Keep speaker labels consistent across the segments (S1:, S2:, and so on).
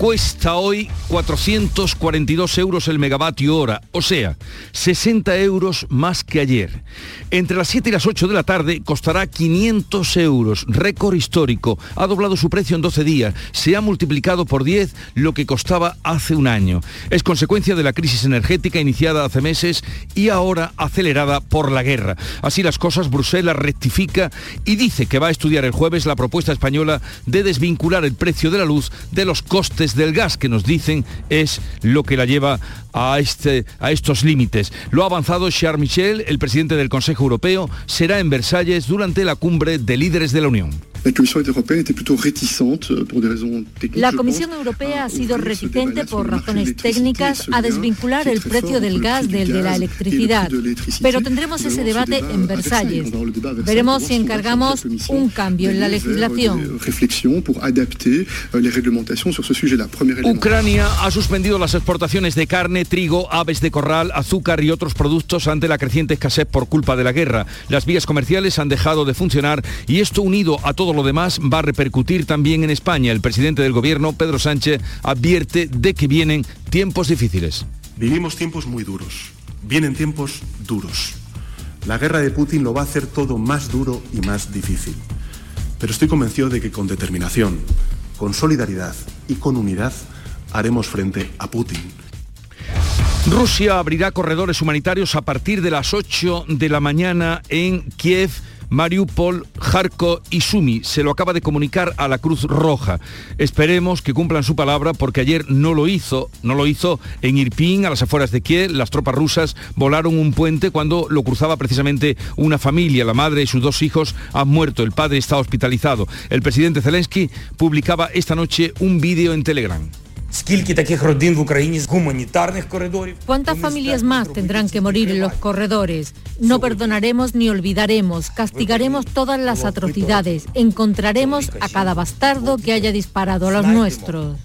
S1: cuesta hoy 442 euros el megavatio hora, o sea, 60 euros más que ayer. Entre las 7 y las 8 de la tarde costará 500 euros, récord histórico. Ha doblado su precio en 12 días, se ha multiplicado por 10 lo que costaba hace un año. Es consecuencia de la crisis energética iniciada hace meses y ahora acelerada por la guerra. Así las cosas, Bruselas rectifica y dice que va a estudiar el jueves la propuesta española de desvincular el precio de la luz de los costes del gas que nos dicen es lo que la lleva a, este, a estos límites. Lo ha avanzado Charles Michel, el presidente del Consejo Europeo, será en Versalles durante la cumbre de líderes de la Unión.
S2: La Comisión Europea ha sido reticente por razones técnicas a desvincular el precio del gas del de la electricidad, pero tendremos ese debate en Versalles. Veremos si encargamos un cambio en la legislación.
S1: Ucrania ha suspendido las exportaciones de carne, trigo, aves de corral, azúcar y otros productos ante la creciente escasez por culpa de la guerra. Las vías comerciales han dejado de funcionar y esto unido a todo lo demás va a repercutir también en España. El presidente del gobierno, Pedro Sánchez, advierte de que vienen tiempos difíciles.
S3: Vivimos tiempos muy duros. Vienen tiempos duros. La guerra de Putin lo va a hacer todo más duro y más difícil. Pero estoy convencido de que con determinación, con solidaridad y con unidad haremos frente a Putin.
S1: Rusia abrirá corredores humanitarios a partir de las 8 de la mañana en Kiev. Mariupol, Kharkov y Sumi. Se lo acaba de comunicar a la Cruz Roja. Esperemos que cumplan su palabra porque ayer no lo hizo, no lo hizo en Irpin, a las afueras de Kiev. Las tropas rusas volaron un puente cuando lo cruzaba precisamente una familia. La madre y sus dos hijos han muerto. El padre está hospitalizado. El presidente Zelensky publicaba esta noche un vídeo en Telegram.
S2: ¿Cuántas familias más tendrán que morir en los corredores? No perdonaremos ni olvidaremos, castigaremos todas las atrocidades, encontraremos a cada bastardo que haya disparado a los nuestros.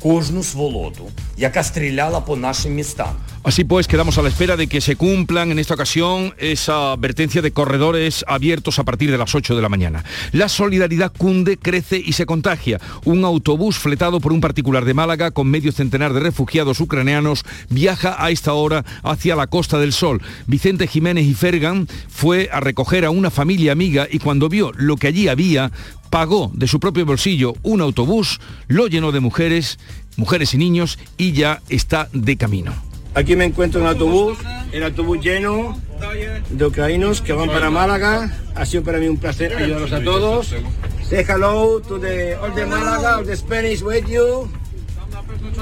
S1: Así pues, quedamos a la espera de que se cumplan en esta ocasión esa advertencia de corredores abiertos a partir de las 8 de la mañana. La solidaridad cunde, crece y se contagia. Un autobús fletado por un particular de Málaga con medio centenar de refugiados ucranianos viaja a esta hora hacia la Costa del Sol. Vicente Jiménez y Fergan fue a recoger a una familia amiga y cuando vio lo que allí había, pagó de su propio bolsillo un autobús, lo llenó de mujeres, mujeres y niños y ya está de camino.
S4: Aquí me encuentro en autobús, el autobús lleno de ucranianos que van para Málaga. Ha sido para mí un placer ayudarlos a todos. Say hello to the all the Málaga, all the Spanish with you.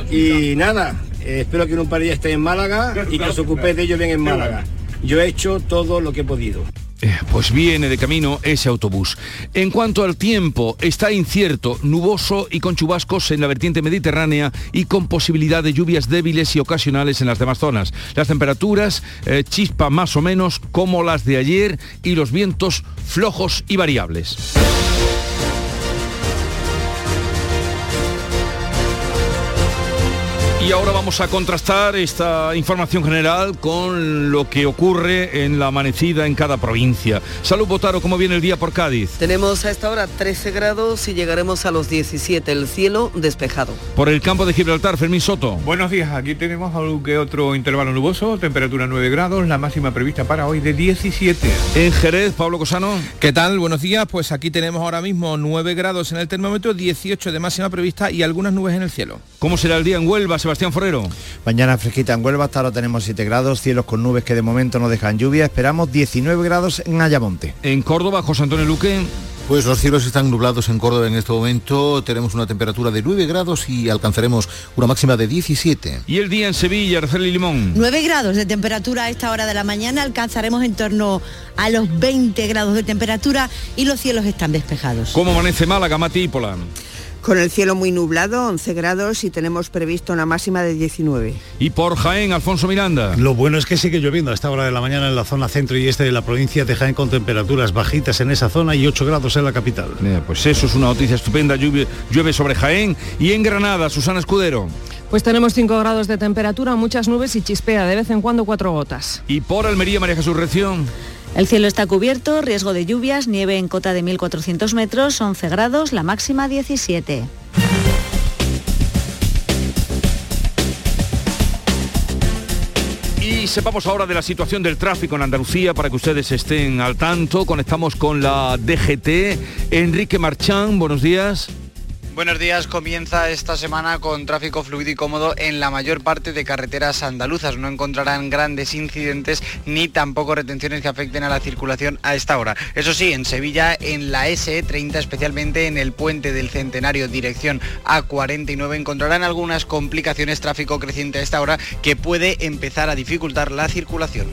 S4: Y nada, eh, espero que en un par de días estéis en Málaga y que os ocupéis de ellos bien en Málaga. Yo he hecho todo lo que he podido.
S1: Eh, Pues viene de camino ese autobús. En cuanto al tiempo, está incierto, nuboso y con chubascos en la vertiente mediterránea y con posibilidad de lluvias débiles y ocasionales en las demás zonas. Las temperaturas eh, chispa más o menos como las de ayer y los vientos flojos y variables. Y ahora vamos a contrastar esta información general con lo que ocurre en la amanecida en cada provincia. Salud Botaro, ¿cómo viene el día por Cádiz?
S5: Tenemos a esta hora 13 grados y llegaremos a los 17, el cielo despejado.
S1: Por el campo de Gibraltar, Fermín Soto.
S6: Buenos días, aquí tenemos algo que otro intervalo nuboso, temperatura 9 grados, la máxima prevista para hoy de 17.
S1: En Jerez, Pablo Cosano.
S7: ¿Qué tal? Buenos días. Pues aquí tenemos ahora mismo 9 grados en el termómetro, 18 de máxima prevista y algunas nubes en el cielo.
S1: ¿Cómo será el día en Huelva, Sebastián Forero?
S8: Mañana fresquita en Huelva, hasta ahora tenemos 7 grados, cielos con nubes que de momento no dejan lluvia, esperamos 19 grados en Ayamonte.
S1: En Córdoba, José Antonio Luque.
S9: Pues los cielos están nublados en Córdoba en este momento, tenemos una temperatura de 9 grados y alcanzaremos una máxima de 17.
S1: Y el día en Sevilla, Araceli Limón.
S10: 9 grados de temperatura a esta hora de la mañana, alcanzaremos en torno a los 20 grados de temperatura y los cielos están despejados.
S1: ¿Cómo amanece Málaga, Mati?
S5: Con el cielo muy nublado, 11 grados y tenemos previsto una máxima de 19.
S1: Y por Jaén, Alfonso Miranda.
S11: Lo bueno es que sigue lloviendo a esta hora de la mañana en la zona centro y este de la provincia de Jaén con temperaturas bajitas en esa zona y 8 grados en la capital.
S1: pues eso es una noticia estupenda. Llueve, llueve sobre Jaén y en Granada, Susana Escudero.
S12: Pues tenemos 5 grados de temperatura, muchas nubes y chispea de vez en cuando cuatro gotas.
S1: Y por Almería, María Jesús Reción.
S8: El cielo está cubierto, riesgo de lluvias, nieve en cota de 1.400 metros, 11 grados, la máxima 17.
S1: Y sepamos ahora de la situación del tráfico en Andalucía para que ustedes estén al tanto. Conectamos con la DGT. Enrique Marchán, buenos días.
S13: Buenos días, comienza esta semana con tráfico fluido y cómodo en la mayor parte de carreteras andaluzas. No encontrarán grandes incidentes ni tampoco retenciones que afecten a la circulación a esta hora. Eso sí, en Sevilla, en la SE30, especialmente en el puente del Centenario, dirección A49, encontrarán algunas complicaciones tráfico creciente a esta hora que puede empezar a dificultar la circulación.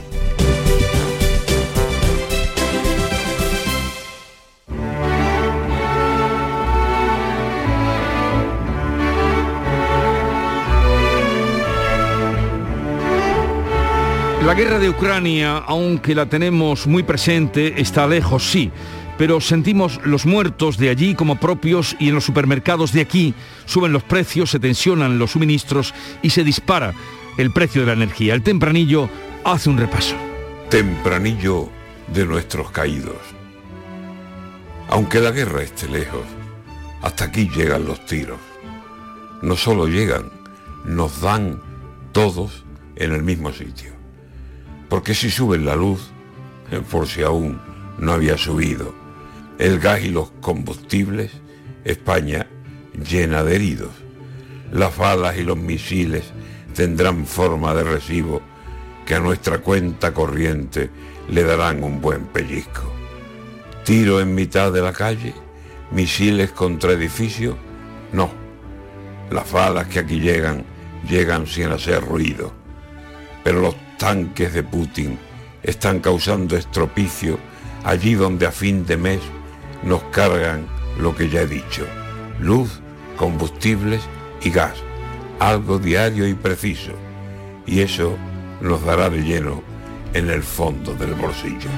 S1: La guerra de Ucrania, aunque la tenemos muy presente, está lejos, sí, pero sentimos los muertos de allí como propios y en los supermercados de aquí suben los precios, se tensionan los suministros y se dispara el precio de la energía. El tempranillo hace un repaso.
S14: Tempranillo de nuestros caídos. Aunque la guerra esté lejos, hasta aquí llegan los tiros. No solo llegan, nos dan todos en el mismo sitio. Porque si sube la luz, por si aún no había subido, el gas y los combustibles, España llena de heridos. Las balas y los misiles tendrán forma de recibo que a nuestra cuenta corriente le darán un buen pellizco. Tiro en mitad de la calle, misiles contra edificios, no. Las balas que aquí llegan, llegan sin hacer ruido. Pero los tanques de Putin están causando estropicio allí donde a fin de mes nos cargan lo que ya he dicho, luz, combustibles y gas, algo diario y preciso, y eso nos dará de lleno en el fondo del bolsillo.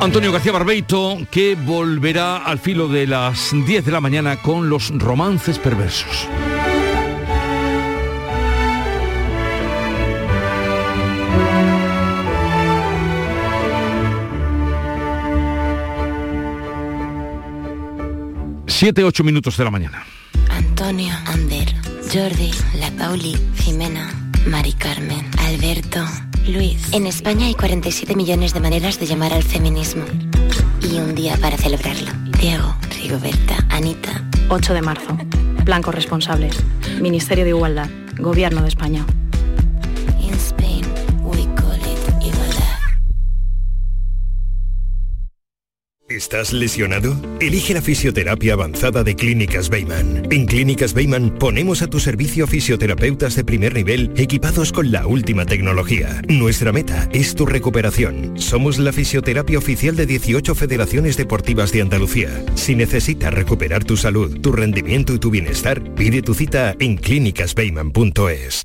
S1: Antonio García Barbeito, que volverá al filo de las 10 de la mañana con los romances perversos. Siete, ocho minutos de la mañana.
S15: Antonio, Ander, Jordi, La Pauli, Jimena, Mari Carmen, Alberto, Luis. En España hay 47 millones de maneras de llamar al feminismo. Y un día para celebrarlo. Diego, Rigoberta, Anita.
S16: 8 de marzo. Blancos responsables. Ministerio de Igualdad. Gobierno de España.
S17: ¿Estás lesionado? Elige la fisioterapia avanzada de Clínicas Beyman. En Clínicas Beyman ponemos a tu servicio fisioterapeutas de primer nivel equipados con la última tecnología. Nuestra meta es tu recuperación. Somos la fisioterapia oficial de 18 federaciones deportivas de Andalucía. Si necesitas recuperar tu salud, tu rendimiento y tu bienestar, pide tu cita en clínicasbeyman.es.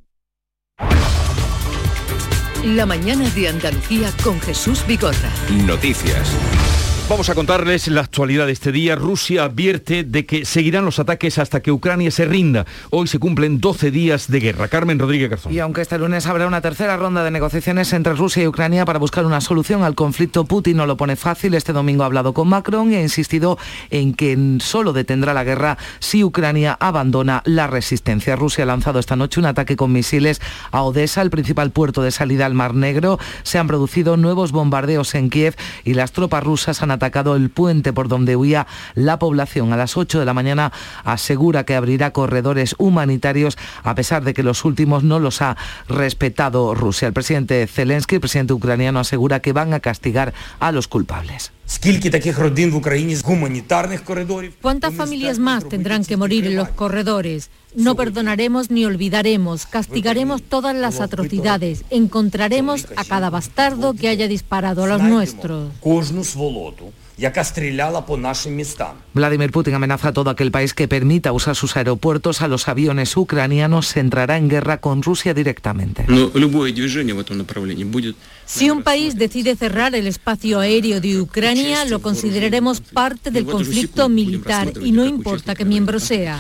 S18: La mañana de Andalucía con Jesús Bigorra.
S1: Noticias. Vamos a contarles la actualidad de este día. Rusia advierte de que seguirán los ataques hasta que Ucrania se rinda. Hoy se cumplen 12 días de guerra. Carmen Rodríguez Garzón.
S19: Y aunque este lunes habrá una tercera ronda de negociaciones entre Rusia y Ucrania para buscar una solución al conflicto, Putin no lo pone fácil. Este domingo ha hablado con Macron y ha insistido en que solo detendrá la guerra si Ucrania abandona la resistencia. Rusia ha lanzado esta noche un ataque con misiles a Odessa, el principal puerto de salida al Mar Negro. Se han producido nuevos bombardeos en Kiev y las tropas rusas han atacado el puente por donde huía la población. A las 8 de la mañana asegura que abrirá corredores humanitarios a pesar de que los últimos no los ha respetado Rusia. El presidente Zelensky, el presidente ucraniano, asegura que van a castigar a los culpables.
S2: ¿Cuántas familias más tendrán que morir en los corredores? No perdonaremos ni olvidaremos, castigaremos todas las atrocidades, encontraremos a cada bastardo que haya disparado a los nuestros.
S19: Vladimir Putin amenaza a todo aquel país que permita usar sus aeropuertos a los aviones ucranianos, se entrará en guerra con Rusia directamente.
S2: Si un país decide cerrar el espacio aéreo de Ucrania, lo consideraremos parte del conflicto militar y no importa qué miembro sea.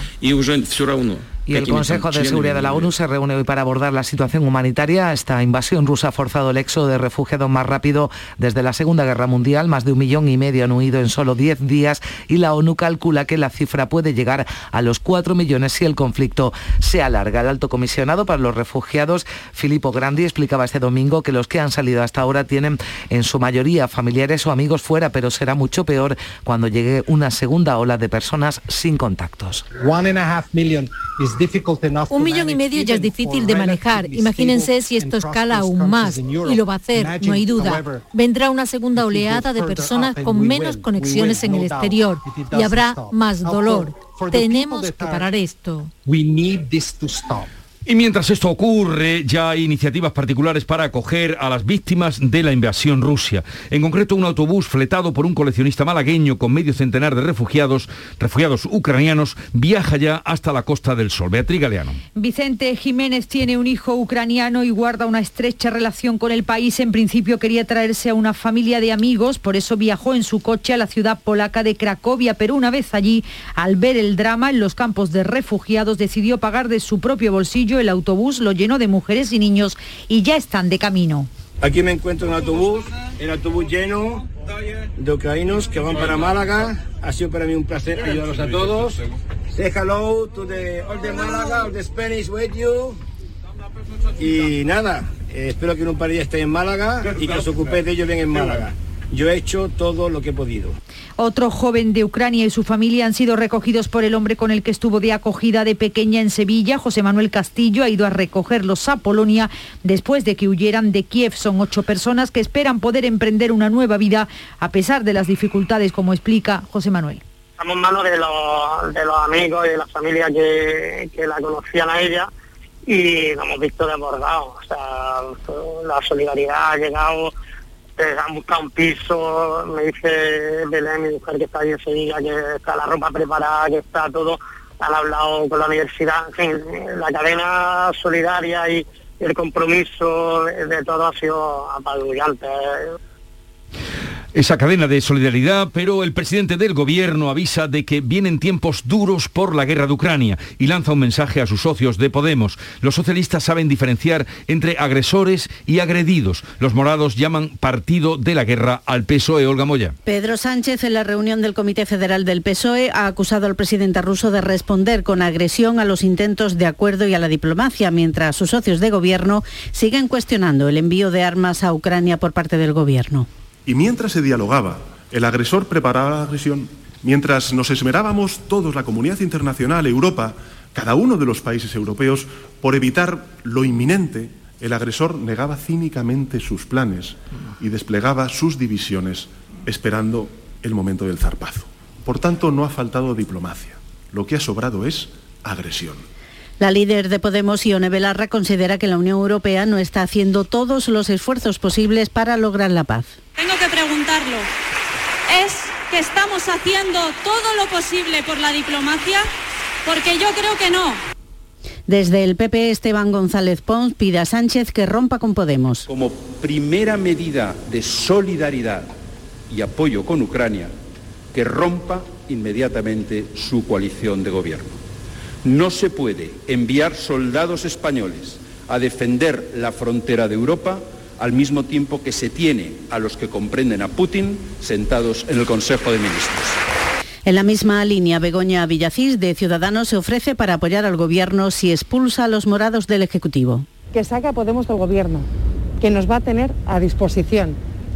S19: Y el Consejo de Seguridad de la ONU se reúne hoy para abordar la situación humanitaria. Esta invasión rusa ha forzado el éxodo de refugiados más rápido desde la Segunda Guerra Mundial. Más de un millón y medio han huido en solo 10 días y la ONU calcula que la cifra puede llegar a los 4 millones si el conflicto se alarga. El alto comisionado para los refugiados, Filippo Grandi, explicaba este domingo que los que han salido hasta ahora tienen en su mayoría familiares o amigos fuera, pero será mucho peor cuando llegue una segunda ola de personas sin contactos.
S2: Un millón y medio ya es difícil de manejar. Imagínense si esto escala aún más. Y lo va a hacer, no hay duda. Vendrá una segunda oleada de personas con menos conexiones en el exterior y habrá más dolor. Tenemos que parar esto.
S1: Y mientras esto ocurre, ya hay iniciativas particulares para acoger a las víctimas de la invasión rusia. En concreto, un autobús fletado por un coleccionista malagueño con medio centenar de refugiados, refugiados ucranianos, viaja ya hasta la Costa del Sol. Beatriz Galeano.
S20: Vicente Jiménez tiene un hijo ucraniano y guarda una estrecha relación con el país. En principio quería traerse a una familia de amigos, por eso viajó en su coche a la ciudad polaca de Cracovia, pero una vez allí, al ver el drama en los campos de refugiados, decidió pagar de su propio bolsillo el autobús lo llenó de mujeres y niños y ya están de camino.
S4: Aquí me encuentro en el autobús, el autobús lleno de ucranianos que van para Málaga. Ha sido para mí un placer ayudarlos a todos. Say hello to the all the Málaga, all the Spanish with you. Y nada, eh, espero que en un par de días estéis en Málaga y que os ocupéis de ellos bien en Málaga. Yo he hecho todo lo que he podido.
S20: Otro joven de Ucrania y su familia han sido recogidos por el hombre con el que estuvo de acogida de pequeña en Sevilla. José Manuel Castillo ha ido a recogerlos a Polonia después de que huyeran de Kiev. Son ocho personas que esperan poder emprender una nueva vida a pesar de las dificultades, como explica José Manuel.
S21: Estamos en manos de los, de los amigos y de la familia que, que la conocían a ella y lo hemos visto desbordado. O sea, la solidaridad ha llegado han buscado un piso, me dice Belén, mi mujer que está ahí en que está la ropa preparada, que está todo, han hablado con la universidad, en fin, la cadena solidaria y el compromiso de todo ha sido apabullante
S1: esa cadena de solidaridad, pero el presidente del gobierno avisa de que vienen tiempos duros por la guerra de Ucrania y lanza un mensaje a sus socios de Podemos. Los socialistas saben diferenciar entre agresores y agredidos. Los morados llaman partido de la guerra al PSOE. Olga Moya.
S22: Pedro Sánchez en la reunión del Comité Federal del PSOE ha acusado al presidente ruso de responder con agresión a los intentos de acuerdo y a la diplomacia, mientras sus socios de gobierno siguen cuestionando el envío de armas a Ucrania por parte del gobierno.
S3: Y mientras se dialogaba, el agresor preparaba la agresión, mientras nos esmerábamos todos, la comunidad internacional, Europa, cada uno de los países europeos, por evitar lo inminente, el agresor negaba cínicamente sus planes y desplegaba sus divisiones esperando el momento del zarpazo. Por tanto, no ha faltado diplomacia. Lo que ha sobrado es agresión.
S22: La líder de Podemos, Ione Belarra, considera que la Unión Europea no está haciendo todos los esfuerzos posibles para lograr la paz.
S23: Tengo que preguntarlo. ¿Es que estamos haciendo todo lo posible por la diplomacia? Porque yo creo que no.
S22: Desde el PP, Esteban González Pons pide a Sánchez que rompa con Podemos.
S24: Como primera medida de solidaridad y apoyo con Ucrania, que rompa inmediatamente su coalición de gobierno. No se puede enviar soldados españoles a defender la frontera de Europa al mismo tiempo que se tiene a los que comprenden a Putin sentados en el Consejo de Ministros.
S22: En la misma línea, Begoña Villacís de Ciudadanos se ofrece para apoyar al Gobierno si expulsa a los morados del Ejecutivo.
S25: Que saque a Podemos del Gobierno, que nos va a tener a disposición.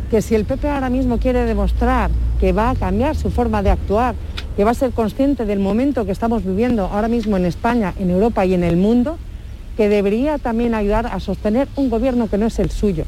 S25: Que si el PP ahora mismo quiere demostrar que va a cambiar su forma de actuar, que va a ser consciente del momento que estamos viviendo ahora mismo en España, en Europa y en el mundo, que debería también ayudar a sostener un gobierno que no es el suyo.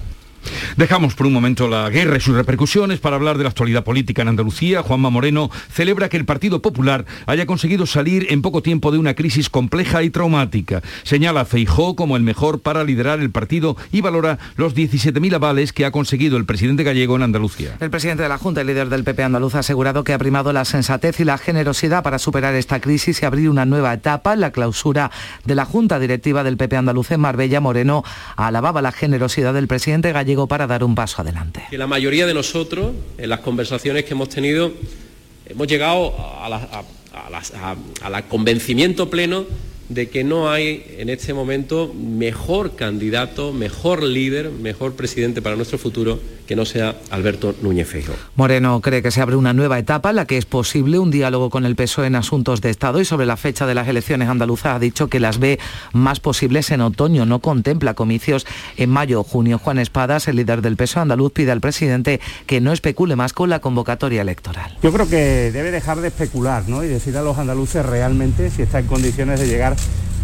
S1: Dejamos por un momento la guerra y sus repercusiones para hablar de la actualidad política en Andalucía. Juanma Moreno celebra que el Partido Popular haya conseguido salir en poco tiempo de una crisis compleja y traumática. Señala a Feijó como el mejor para liderar el partido y valora los 17.000 avales que ha conseguido el presidente gallego en Andalucía.
S19: El presidente de la Junta y líder del PP andaluz ha asegurado que ha primado la sensatez y la generosidad para superar esta crisis y abrir una nueva etapa. La clausura de la Junta Directiva del PP andaluz en Marbella, Moreno alababa la generosidad del presidente gallego para dar un paso adelante.
S26: La mayoría de nosotros, en las conversaciones que hemos tenido, hemos llegado al convencimiento pleno de que no hay en este momento mejor candidato, mejor líder, mejor presidente para nuestro futuro que no sea Alberto Núñez Feijóo.
S19: Moreno cree que se abre una nueva etapa en la que es posible un diálogo con el PSOE en asuntos de Estado y sobre la fecha de las elecciones andaluzas ha dicho que las ve más posibles en otoño, no contempla comicios en mayo o junio. Juan Espadas, el líder del PSOE andaluz, pide al presidente que no especule más con la convocatoria electoral.
S27: Yo creo que debe dejar de especular ¿no? y decir a los andaluces realmente si está en condiciones de llegar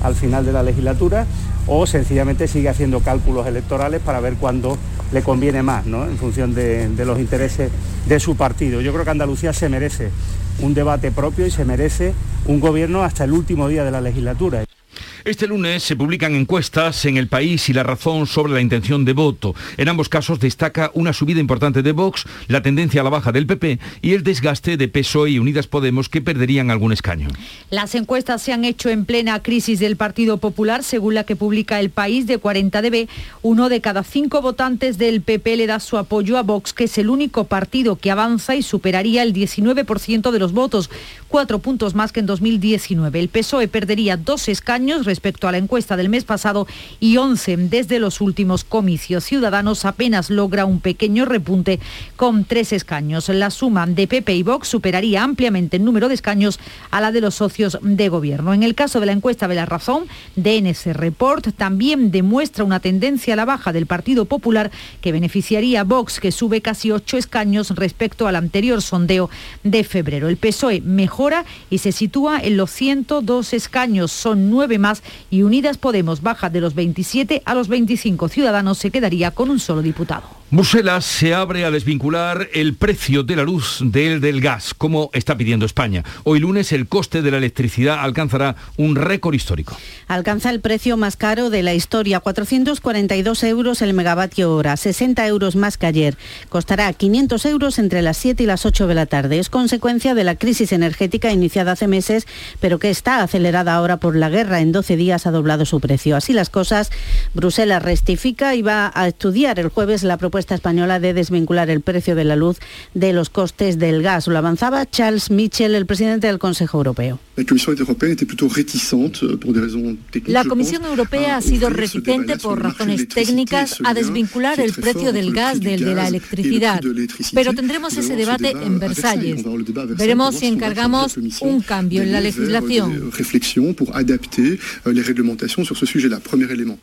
S27: al final de la legislatura o sencillamente sigue haciendo cálculos electorales para ver cuándo le conviene más, ¿no? en función de, de los intereses de su partido. Yo creo que Andalucía se merece un debate propio y se merece un gobierno hasta el último día de la legislatura.
S1: Este lunes se publican encuestas en El País y La Razón sobre la intención de voto. En ambos casos destaca una subida importante de Vox, la tendencia a la baja del PP y el desgaste de PSOE y Unidas Podemos que perderían algún escaño.
S20: Las encuestas se han hecho en plena crisis del Partido Popular, según la que publica El País de 40 dB. Uno de cada cinco votantes del PP le da su apoyo a Vox, que es el único partido que avanza y superaría el 19% de los votos, cuatro puntos más que en 2019. El PSOE perdería dos escaños respecto a la encuesta del mes pasado y 11 desde los últimos comicios. Ciudadanos apenas logra un pequeño repunte con tres escaños. La suma de PP y Vox superaría ampliamente el número de escaños a la de los socios de gobierno. En el caso de la encuesta de la razón, DNS Report también demuestra una tendencia a la baja del Partido Popular que beneficiaría a Vox, que sube casi ocho escaños respecto al anterior sondeo de febrero. El PSOE mejora y se sitúa en los 102 escaños, son nueve más y Unidas Podemos baja de los 27 a los 25 ciudadanos, se quedaría con un solo diputado.
S1: Bruselas se abre a desvincular el precio de la luz del del gas, como está pidiendo España. Hoy lunes el coste de la electricidad alcanzará un récord histórico.
S22: Alcanza el precio más caro de la historia, 442 euros el megavatio hora, 60 euros más que ayer. Costará 500 euros entre las 7 y las 8 de la tarde. Es consecuencia de la crisis energética iniciada hace meses, pero que está acelerada ahora por la guerra. En 12 días ha doblado su precio. Así las cosas, Bruselas rectifica y va a estudiar el jueves la propuesta española de desvincular el precio de la luz de los costes del gas. Lo avanzaba Charles Michel, el presidente del Consejo Europeo.
S2: La Comisión Europea ha sido reticente por razones técnicas a desvincular el precio del gas del de la electricidad, pero tendremos ese debate en Versalles. Veremos si encargamos un cambio en la legislación. Euh, les réglementations sur ce sujet-là. Premier élément.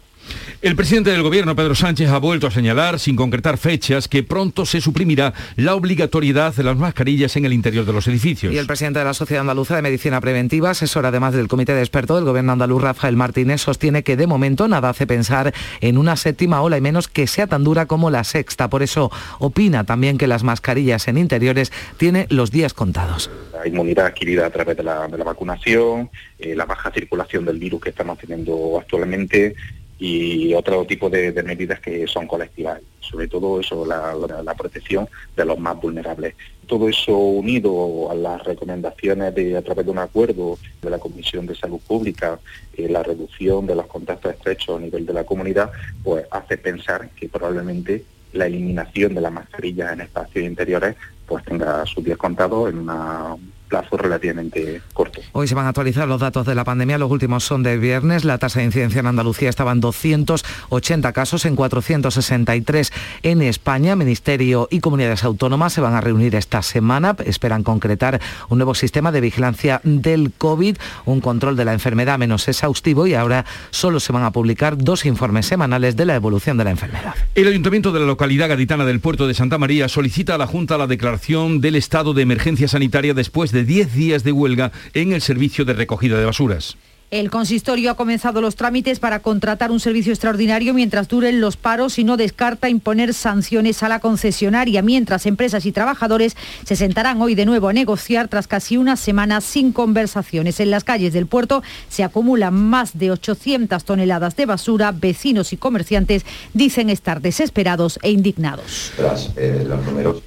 S1: El presidente del gobierno, Pedro Sánchez, ha vuelto a señalar, sin concretar fechas, que pronto se suprimirá la obligatoriedad de las mascarillas en el interior de los edificios.
S19: Y el presidente de la Sociedad Andaluza de Medicina Preventiva, asesor además del Comité de Expertos del gobierno andaluz, Rafael Martínez, sostiene que de momento nada hace pensar en una séptima ola y menos que sea tan dura como la sexta. Por eso opina también que las mascarillas en interiores tienen los días contados.
S28: La inmunidad adquirida a través de la, de la vacunación, eh, la baja circulación del virus que estamos teniendo actualmente, y otro tipo de, medidas que son colectivas, sobre todo eso, la, protección de los más vulnerables. Todo eso unido a las recomendaciones de, a través de un acuerdo de la Comisión de Salud Pública, eh, la reducción de los contactos estrechos a nivel de la comunidad, pues hace pensar que probablemente la eliminación de las mascarillas en espacios interiores pues tenga sus días contados en una plazo relativamente corto.
S19: Hoy se van a actualizar los datos de la pandemia, los últimos son de viernes, la tasa de incidencia en Andalucía estaba en 280 casos, en 463 en España, Ministerio y comunidades autónomas se van a reunir esta semana, esperan concretar un nuevo sistema de vigilancia del COVID, un control de la enfermedad menos exhaustivo y ahora solo se van a publicar dos informes semanales de la evolución de la enfermedad.
S1: El Ayuntamiento de la localidad gaditana del puerto de Santa María solicita a la Junta la declaración del estado de emergencia sanitaria después de 10 días de huelga en el servicio de recogida de basuras.
S20: El consistorio ha comenzado los trámites para contratar un servicio extraordinario mientras duren los paros y no descarta imponer sanciones a la concesionaria, mientras empresas y trabajadores se sentarán hoy de nuevo a negociar tras casi una semana sin conversaciones. En las calles del puerto se acumulan más de 800 toneladas de basura. Vecinos y comerciantes dicen estar desesperados e indignados.
S29: Tras eh, los números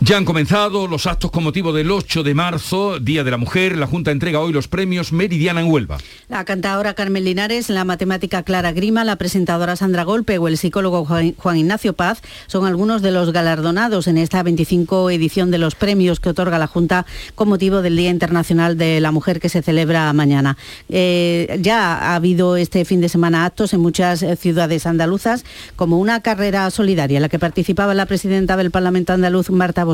S1: ya han comenzado los actos con motivo del 8 de marzo, Día de la Mujer. La Junta entrega hoy los premios Meridiana en Huelva.
S22: La cantadora Carmen Linares, la matemática Clara Grima, la presentadora Sandra Golpe o el psicólogo Juan Ignacio Paz son algunos de los galardonados en esta 25 edición de los premios que otorga la Junta con motivo del Día Internacional de la Mujer que se celebra mañana. Eh, ya ha habido este fin de semana actos en muchas ciudades andaluzas, como una carrera solidaria en la que participaba la presidenta del Parlamento andaluz, Marta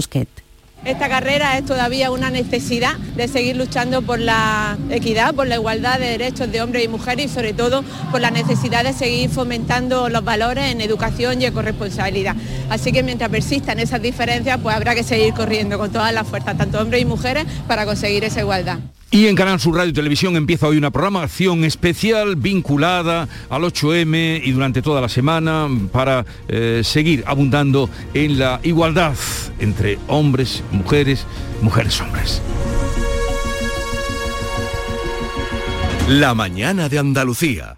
S30: Esta carrera es todavía una necesidad de seguir luchando por la equidad, por la igualdad de derechos de hombres y mujeres y sobre todo por la necesidad de seguir fomentando los valores en educación y corresponsabilidad. Así que mientras persistan esas diferencias, pues habrá que seguir corriendo con todas las fuerzas, tanto hombres y mujeres, para conseguir esa igualdad.
S1: Y en Canal Sur Radio y Televisión empieza hoy una programación especial vinculada al 8M y durante toda la semana para eh, seguir abundando en la igualdad entre hombres, mujeres, mujeres, hombres.
S31: La mañana de Andalucía.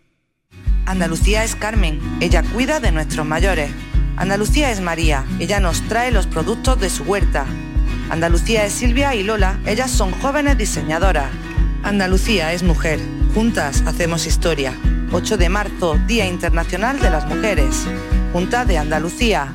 S32: Andalucía es Carmen, ella cuida de nuestros mayores. Andalucía es María, ella nos trae los productos de su huerta Andalucía es Silvia y Lola, ellas son jóvenes diseñadoras. Andalucía es mujer, juntas hacemos historia. 8 de marzo, Día Internacional de las Mujeres. Junta de Andalucía.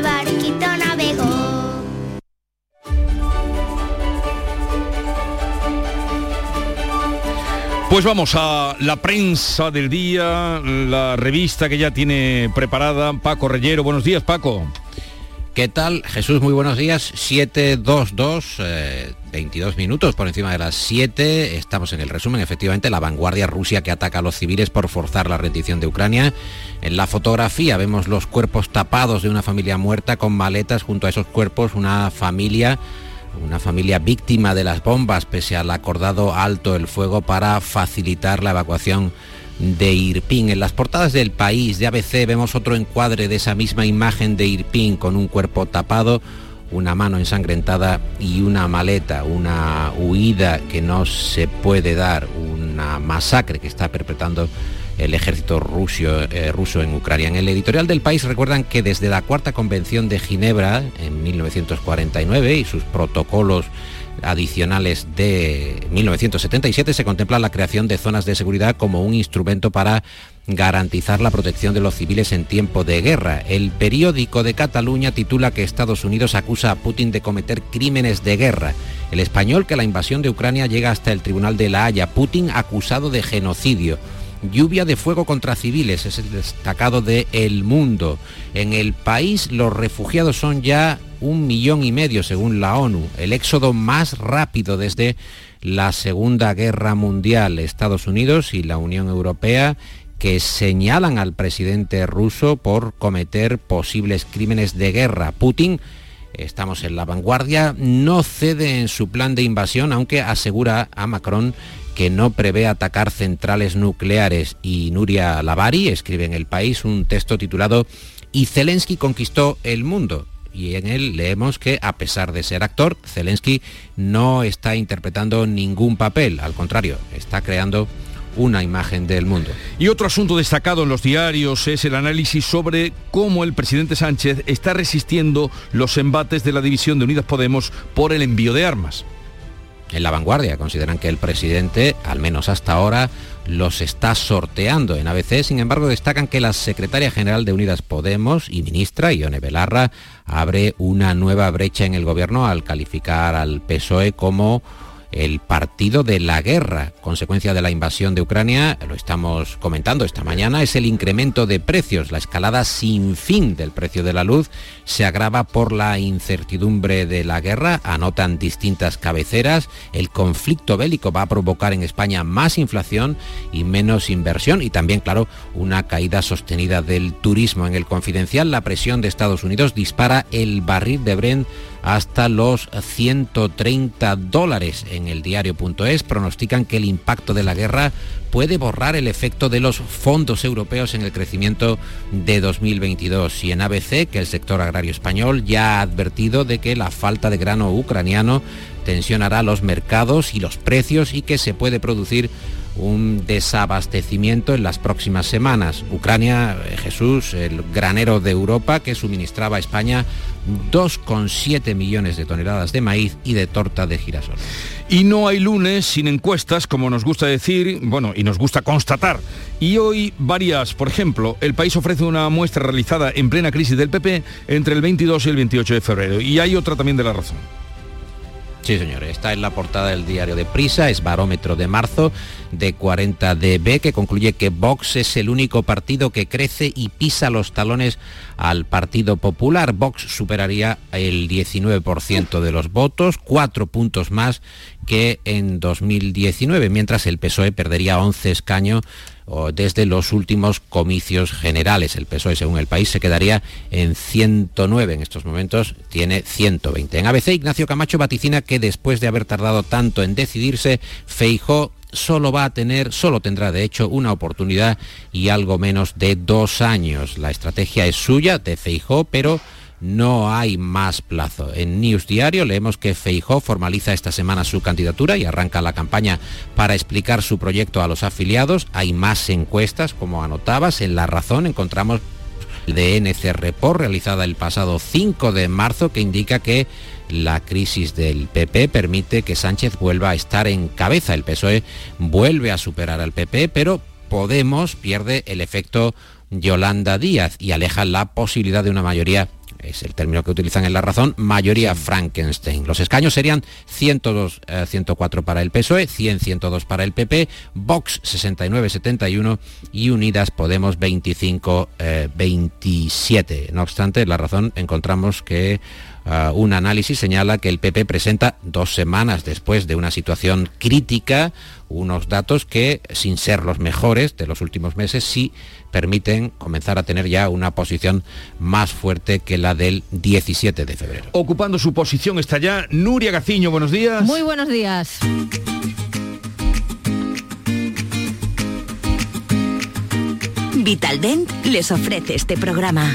S1: Pues vamos a la prensa del día, la revista que ya tiene preparada Paco Reyero. Buenos días, Paco.
S33: ¿Qué tal? Jesús, muy buenos días. 722, 22 eh, minutos por encima de las 7. Estamos en el resumen, efectivamente, la vanguardia Rusia que ataca a los civiles por forzar la rendición de Ucrania. En la fotografía vemos los cuerpos tapados de una familia muerta con maletas junto a esos cuerpos, una familia una familia víctima de las bombas pese al acordado alto el fuego para facilitar la evacuación de Irpin. En las portadas del país de ABC vemos otro encuadre de esa misma imagen de Irpin con un cuerpo tapado, una mano ensangrentada y una maleta, una huida que no se puede dar, una masacre que está perpetrando el ejército ruso, eh, ruso en Ucrania. En el editorial del país recuerdan que desde la Cuarta Convención de Ginebra en 1949 y sus protocolos adicionales de 1977 se contempla la creación de zonas de seguridad como un instrumento para garantizar la protección de los civiles en tiempo de guerra. El periódico de Cataluña titula que Estados Unidos acusa a Putin de cometer crímenes de guerra. El español que la invasión de Ucrania llega hasta el Tribunal de la Haya. Putin acusado de genocidio. Lluvia de fuego contra civiles es el destacado de El Mundo. En el país los refugiados son ya un millón y medio según la ONU, el éxodo más rápido desde la Segunda Guerra Mundial. Estados Unidos y la Unión Europea que señalan al presidente ruso por cometer posibles crímenes de guerra. Putin estamos en la vanguardia, no cede en su plan de invasión, aunque asegura a Macron que no prevé atacar centrales nucleares. Y Nuria Lavari escribe en El País un texto titulado Y Zelensky conquistó el mundo. Y en él leemos que, a pesar de ser actor, Zelensky no está interpretando ningún papel, al contrario, está creando una imagen del mundo.
S1: Y otro asunto destacado en los diarios es el análisis sobre cómo el presidente Sánchez está resistiendo los embates de la división de Unidas Podemos por el envío de armas
S33: en la vanguardia. Consideran que el presidente, al menos hasta ahora, los está sorteando. En ABC, sin embargo, destacan que la secretaria general de Unidas Podemos y ministra, Ione Belarra, abre una nueva brecha en el gobierno al calificar al PSOE como el partido de la guerra, consecuencia de la invasión de Ucrania, lo estamos comentando esta mañana, es el incremento de precios, la escalada sin fin del precio de la luz se agrava por la incertidumbre de la guerra, anotan distintas cabeceras, el conflicto bélico va a provocar en España más inflación y menos inversión y también, claro, una caída sostenida del turismo. En el confidencial, la presión de Estados Unidos dispara el barril de Brent hasta los 130 dólares. En el diario.es pronostican que el impacto de la guerra puede borrar el efecto de los fondos europeos en el crecimiento de 2022. Y en ABC, que el sector agrario español ya ha advertido de que la falta de grano ucraniano tensionará los mercados y los precios y que se puede producir un desabastecimiento en las próximas semanas. Ucrania, eh, Jesús, el granero de Europa que suministraba a España 2,7 millones de toneladas de maíz y de torta de girasol.
S1: Y no hay lunes sin encuestas, como nos gusta decir, bueno, y nos gusta constatar. Y hoy varias, por ejemplo, el país ofrece una muestra realizada en plena crisis del PP entre el 22 y el 28 de febrero. Y hay otra también de la razón.
S33: Sí, señor. Está en la portada del diario de Prisa, es barómetro de marzo de 40 dB que concluye que Vox es el único partido que crece y pisa los talones al Partido Popular. Vox superaría el 19% de los votos, cuatro puntos más que en 2019, mientras el PSOE perdería 11 escaños desde los últimos comicios generales. El PSOE, según el país, se quedaría en 109 en estos momentos, tiene 120. En ABC, Ignacio Camacho vaticina que después de haber tardado tanto en decidirse, Feijó solo va a tener, solo tendrá de hecho una oportunidad y algo menos de dos años. La estrategia es suya, de Feijó, pero no hay más plazo. En News Diario leemos que Feijó formaliza esta semana su candidatura y arranca la campaña para explicar su proyecto a los afiliados. Hay más encuestas, como anotabas. En La Razón encontramos de NC Report realizada el pasado 5 de marzo que indica que la crisis del PP permite que Sánchez vuelva a estar en cabeza. El PSOE vuelve a superar al PP, pero Podemos pierde el efecto Yolanda Díaz y aleja la posibilidad de una mayoría es el término que utilizan en la razón, mayoría Frankenstein. Los escaños serían 102, 104 eh, para el PSOE, 100, 102 para el PP, Vox 69, 71 y Unidas Podemos 25, 27. Eh, no obstante, la razón encontramos que eh, un análisis señala que el PP presenta dos semanas después de una situación crítica unos datos que, sin ser los mejores de los últimos meses, sí permiten comenzar a tener ya una posición más fuerte que la del 17 de febrero.
S1: Ocupando su posición está ya Nuria Gaciño. Buenos días.
S34: Muy buenos días.
S8: Vitaldent les ofrece este programa.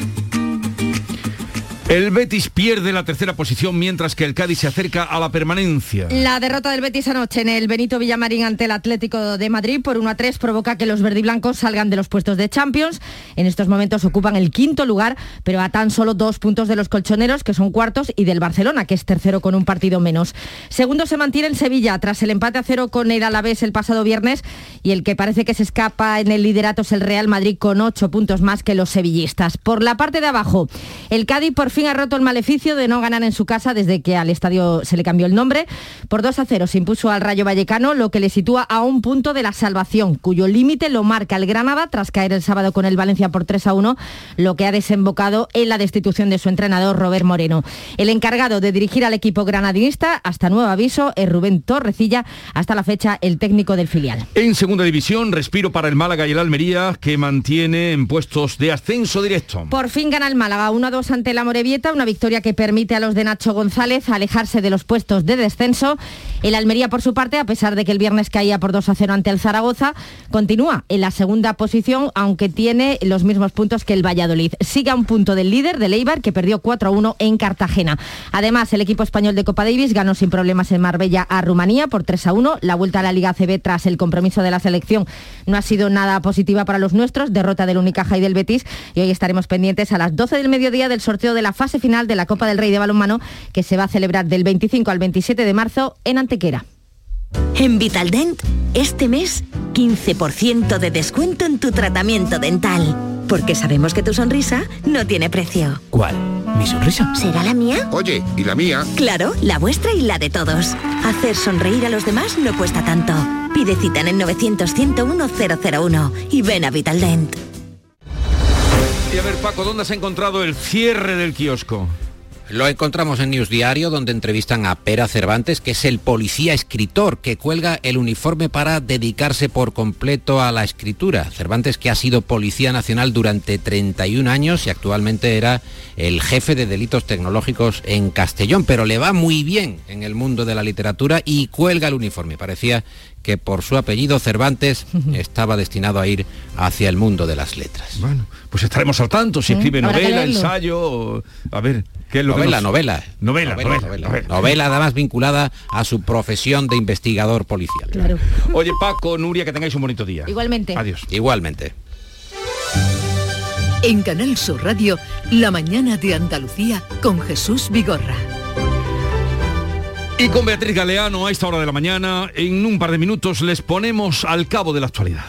S1: El Betis pierde la tercera posición mientras que el Cádiz se acerca a la permanencia.
S35: La derrota del Betis anoche en el Benito Villamarín ante el Atlético de Madrid por 1 a 3 provoca que los verdiblancos salgan de los puestos de Champions. En estos momentos ocupan el quinto lugar, pero a tan solo dos puntos de los colchoneros, que son cuartos, y del Barcelona, que es tercero con un partido menos. Segundo se mantiene en Sevilla tras el empate a cero con el Alavés el pasado viernes y el que parece que se escapa en el liderato es el Real Madrid con ocho puntos más que los sevillistas. Por la parte de abajo, el Cádiz por fin ha roto el maleficio de no ganar en su casa desde que al estadio se le cambió el nombre. Por 2 a 0 se impuso al Rayo Vallecano, lo que le sitúa a un punto de la salvación, cuyo límite lo marca el Granada tras caer el sábado con el Valencia por 3 a 1, lo que ha desembocado en la destitución de su entrenador Robert Moreno. El encargado de dirigir al equipo granadinista, hasta nuevo aviso, es Rubén Torrecilla, hasta la fecha el técnico del filial.
S1: En segunda división, respiro para el Málaga y el Almería, que mantiene en puestos de ascenso directo.
S35: Por fin gana el Málaga 1-2 ante la Una victoria que permite a los de Nacho González alejarse de los puestos de descenso. El Almería, por su parte, a pesar de que el viernes caía por 2 a 0 ante el Zaragoza, continúa en la segunda posición, aunque tiene los mismos puntos que el Valladolid. Sigue a un punto del líder, del Eibar, que perdió 4 a 1 en Cartagena. Además, el equipo español de Copa Davis ganó sin problemas en Marbella a Rumanía por 3 a 1. La vuelta a la Liga CB tras el compromiso de la selección no ha sido nada positiva para los nuestros. Derrota del Unicaja y del Betis. Y hoy estaremos pendientes a las 12 del mediodía del sorteo de la fase final de la Copa del Rey de Balonmano, que se va a celebrar del 25 al 27 de marzo en Antequera.
S8: En Vitaldent, este mes, 15% de descuento en tu tratamiento dental. Porque sabemos que tu sonrisa no tiene precio.
S33: ¿Cuál?
S36: ¿Mi sonrisa?
S29: ¿Será la mía?
S37: Oye, ¿y la mía?
S29: Claro, la vuestra y la de todos. Hacer sonreír a los demás no cuesta tanto. Pide cita en el 900 101 001 y ven a Vitaldent.
S1: Y a ver, Paco, ¿dónde has encontrado el cierre del kiosco?
S33: Lo encontramos en News Diario, donde entrevistan a Pera Cervantes, que es el policía escritor que cuelga el uniforme para dedicarse por completo a la escritura. Cervantes, que ha sido policía nacional durante 31 años y actualmente era el jefe de delitos tecnológicos en Castellón, pero le va muy bien en el mundo de la literatura y cuelga el uniforme. Parecía que por su apellido Cervantes estaba destinado a ir hacia el mundo de las letras.
S1: Bueno, pues estaremos al tanto, si escribe novela, ensayo, a ver, ¿qué es lo
S33: novela,
S1: que nos-
S33: novela,
S1: Novela, novela,
S33: novela,
S1: novela.
S33: novela, además vinculada a su profesión de investigador policial.
S2: Claro.
S1: Oye, Paco, Nuria, que tengáis un bonito día.
S2: Igualmente.
S1: Adiós.
S33: Igualmente.
S18: En Canal Sur Radio, La mañana de Andalucía con Jesús Vigorra.
S1: Y con Beatriz Galeano a esta hora de la mañana, en un par de minutos les ponemos al cabo de la actualidad.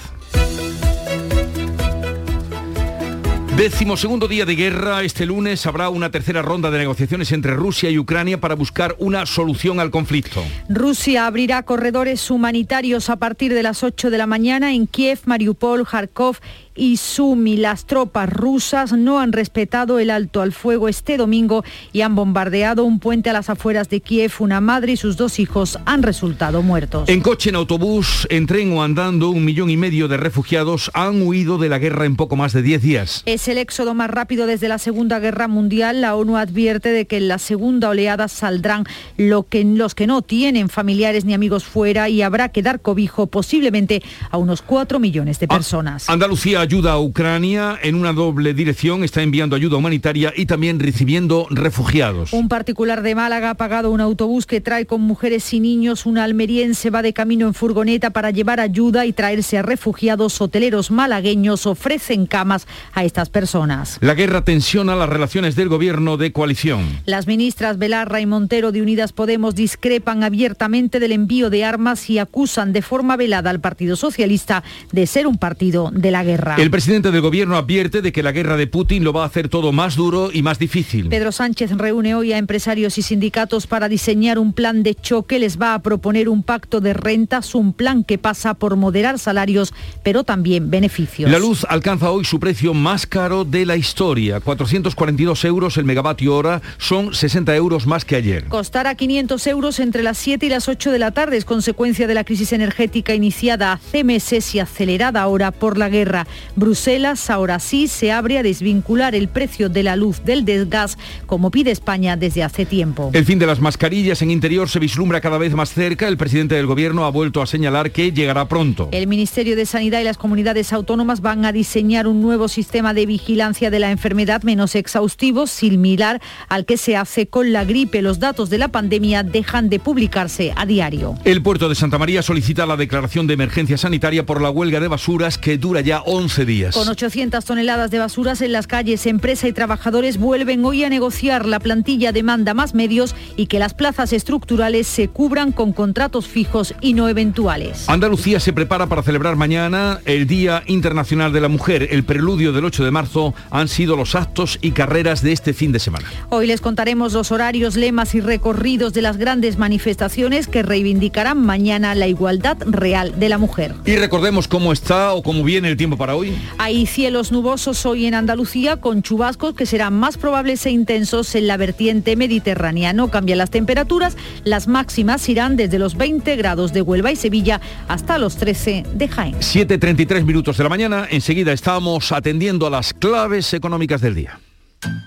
S1: Décimo segundo día de guerra, este lunes habrá una tercera ronda de negociaciones entre Rusia y Ucrania para buscar una solución al conflicto.
S20: Rusia abrirá corredores humanitarios a partir de las 8 de la mañana en Kiev, Mariupol, Kharkov y Sumi. Las tropas rusas no han respetado el alto al fuego este domingo y han bombardeado un puente a las afueras de Kiev. Una madre y sus dos hijos han resultado muertos.
S1: En coche, en autobús, en tren o andando, un millón y medio de refugiados han huido de la guerra en poco más de 10 días.
S20: Es el éxodo más rápido desde la Segunda Guerra Mundial. La ONU advierte de que en la segunda oleada saldrán lo que, los que no tienen familiares ni amigos fuera y habrá que dar cobijo posiblemente a unos 4 millones de personas.
S1: Andalucía ayuda a Ucrania en una doble dirección, está enviando ayuda humanitaria y también recibiendo refugiados.
S20: Un particular de Málaga ha pagado un autobús que trae con mujeres y niños. Una almeriense va de camino en furgoneta para llevar ayuda y traerse a refugiados. Hoteleros malagueños ofrecen camas a estas personas.
S1: La guerra tensiona las relaciones del gobierno de coalición.
S20: Las ministras Belarra y Montero de Unidas Podemos discrepan abiertamente del envío de armas y acusan de forma velada al Partido Socialista de ser un partido de la guerra.
S1: El presidente del gobierno advierte de que la guerra de Putin lo va a hacer todo más duro y más difícil.
S20: Pedro Sánchez reúne hoy a empresarios y sindicatos para diseñar un plan de choque. Les va a proponer un pacto de rentas, un plan que pasa por moderar salarios, pero también beneficios.
S1: La luz alcanza hoy su precio más caro de la historia. 442 euros el megavatio hora son 60 euros más que ayer.
S20: Costará 500 euros entre las 7 y las 8 de la tarde. Es consecuencia de la crisis energética iniciada hace meses y acelerada ahora por la guerra. Bruselas ahora sí se abre a desvincular el precio de la luz del desgas, como pide España desde hace tiempo.
S1: El fin de las mascarillas en interior se vislumbra cada vez más cerca. El presidente del gobierno ha vuelto a señalar que llegará pronto.
S20: El Ministerio de Sanidad y las comunidades autónomas van a diseñar un nuevo sistema de vigilancia de la enfermedad menos exhaustivo, similar al que se hace con la gripe. Los datos de la pandemia dejan de publicarse a diario.
S1: El puerto de Santa María solicita la declaración de emergencia sanitaria por la huelga de basuras que dura ya 11 días.
S20: Con 800 toneladas de basuras en las calles, empresa y trabajadores vuelven hoy a negociar. La plantilla demanda más medios y que las plazas estructurales se cubran con contratos fijos y no eventuales.
S1: Andalucía se prepara para celebrar mañana el Día Internacional de la Mujer. El preludio del 8 de marzo han sido los actos y carreras de este fin de semana.
S20: Hoy les contaremos los horarios, lemas y recorridos de las grandes manifestaciones que reivindicarán mañana la igualdad real de la mujer.
S1: Y recordemos cómo está o cómo viene el tiempo para hoy.
S20: Hay cielos nubosos hoy en Andalucía con chubascos que serán más probables e intensos en la vertiente mediterránea. No cambian las temperaturas, las máximas irán desde los 20 grados de Huelva y Sevilla hasta los 13 de Jaén.
S1: 7.33 minutos de la mañana, enseguida estamos atendiendo a las claves económicas del día.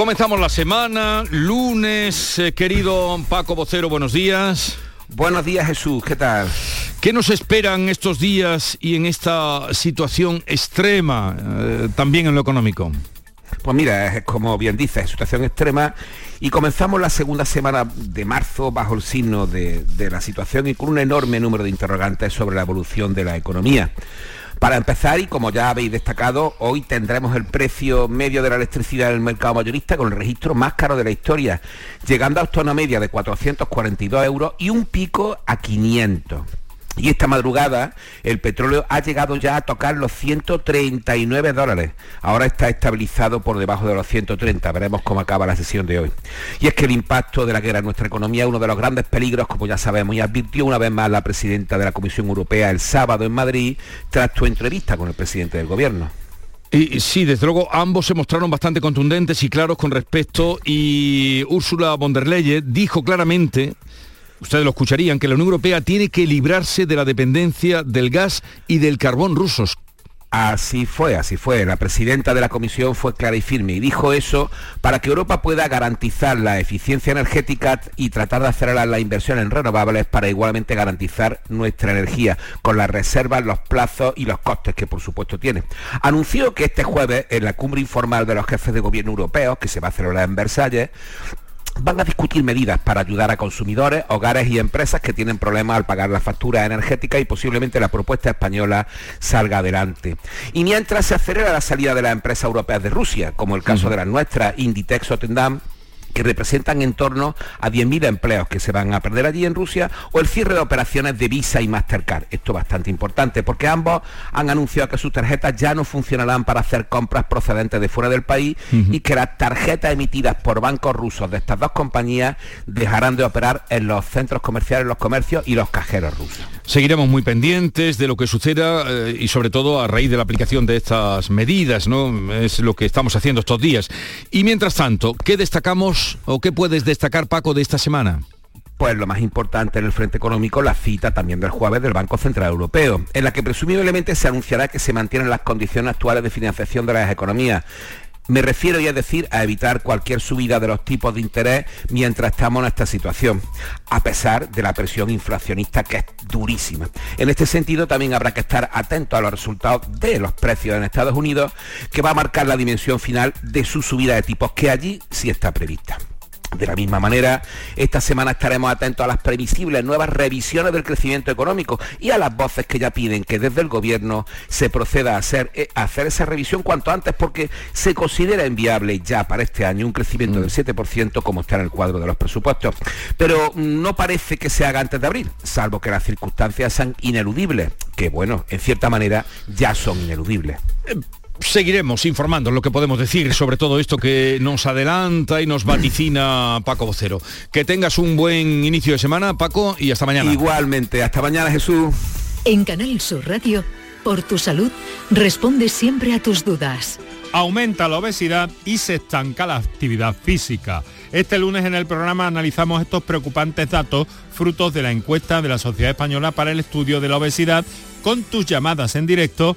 S1: Comenzamos la semana, lunes, eh, querido Paco Vocero, buenos días.
S36: Buenos días Jesús, ¿qué tal?
S1: ¿Qué nos esperan estos días y en esta situación extrema, eh, también en lo económico?
S36: Pues mira, es como bien dices, situación extrema y comenzamos la segunda semana de marzo bajo el signo de, de la situación y con un enorme número de interrogantes sobre la evolución de la economía. Para empezar, y como ya habéis destacado, hoy tendremos el precio medio de la electricidad en el mercado mayorista con el registro más caro de la historia, llegando a una media de 442 euros y un pico a 500. Y esta madrugada el petróleo ha llegado ya a tocar los 139 dólares. Ahora está estabilizado por debajo de los 130. Veremos cómo acaba la sesión de hoy. Y es que el impacto de la guerra en nuestra economía es uno de los grandes peligros, como ya sabemos, y advirtió una vez más la presidenta de la Comisión Europea el sábado en Madrid tras tu entrevista con el presidente del gobierno.
S1: Y, sí, desde luego ambos se mostraron bastante contundentes y claros con respecto y Úrsula von der Leyen dijo claramente ustedes lo escucharían, que la Unión Europea tiene que librarse de la dependencia del gas y del carbón rusos.
S36: Así fue, así fue. La presidenta de la comisión fue clara y firme y dijo eso para que Europa pueda garantizar la eficiencia energética y tratar de acelerar la inversión en renovables para igualmente garantizar nuestra energía con las reservas, los plazos y los costes que por supuesto tiene. Anunció que este jueves en la cumbre informal de los jefes de gobierno europeos que se va a celebrar en Versalles van a discutir medidas para ayudar a consumidores, hogares y empresas que tienen problemas al pagar la factura energética y posiblemente la propuesta española salga adelante. Y mientras se acelera la salida de las empresas europeas de Rusia, como el caso de las nuestras, Inditex o Tendam, que representan en torno a 10.000 empleos que se van a perder allí en Rusia, o el cierre de operaciones de Visa y Mastercard. Esto es bastante importante porque ambos han anunciado que sus tarjetas ya no funcionarán para hacer compras procedentes de fuera del país y que las tarjetas emitidas por bancos rusos de estas dos compañías dejarán de operar en los centros comerciales, los comercios y los cajeros rusos.
S1: Seguiremos muy pendientes de lo que suceda eh, y sobre todo a raíz de la aplicación de estas medidas, ¿no? Es lo que estamos haciendo estos días. Y mientras tanto, ¿qué destacamos o qué puedes destacar, Paco, de esta semana?
S36: pues lo más importante en el frente económico, la cita también del jueves del Banco Central Europeo, en la que presumiblemente se anunciará que se mantienen las condiciones actuales de financiación de las economías. Me refiero, ya a decir, a evitar cualquier subida de los tipos de interés mientras estamos en esta situación, a pesar de la presión inflacionista que es durísima. En este sentido, también habrá que estar atento a los resultados de los precios en Estados Unidos, que va a marcar la dimensión final de su subida de tipos, que allí sí está prevista. De la misma manera, esta semana estaremos atentos a las previsibles nuevas revisiones del crecimiento económico y a las voces que ya piden que desde el Gobierno se proceda a hacer, eh, hacer esa revisión cuanto antes porque se considera inviable ya para este año un crecimiento del 7% como está en el cuadro de los presupuestos. Pero no parece que se haga antes de abril, salvo que las circunstancias sean ineludibles, que bueno, en cierta manera ya son ineludibles.
S1: Seguiremos informando lo que podemos decir sobre todo esto que nos adelanta y nos vaticina Paco Vocero. Que tengas un buen inicio de semana, Paco, y hasta mañana.
S36: Igualmente, hasta mañana, Jesús.
S18: En Canal Sur Radio, por tu salud, responde siempre a tus dudas.
S38: Aumenta la obesidad y se estanca la actividad física. Este lunes en el programa analizamos estos preocupantes datos frutos de la encuesta de la Sociedad Española para el Estudio de la Obesidad con tus llamadas en directo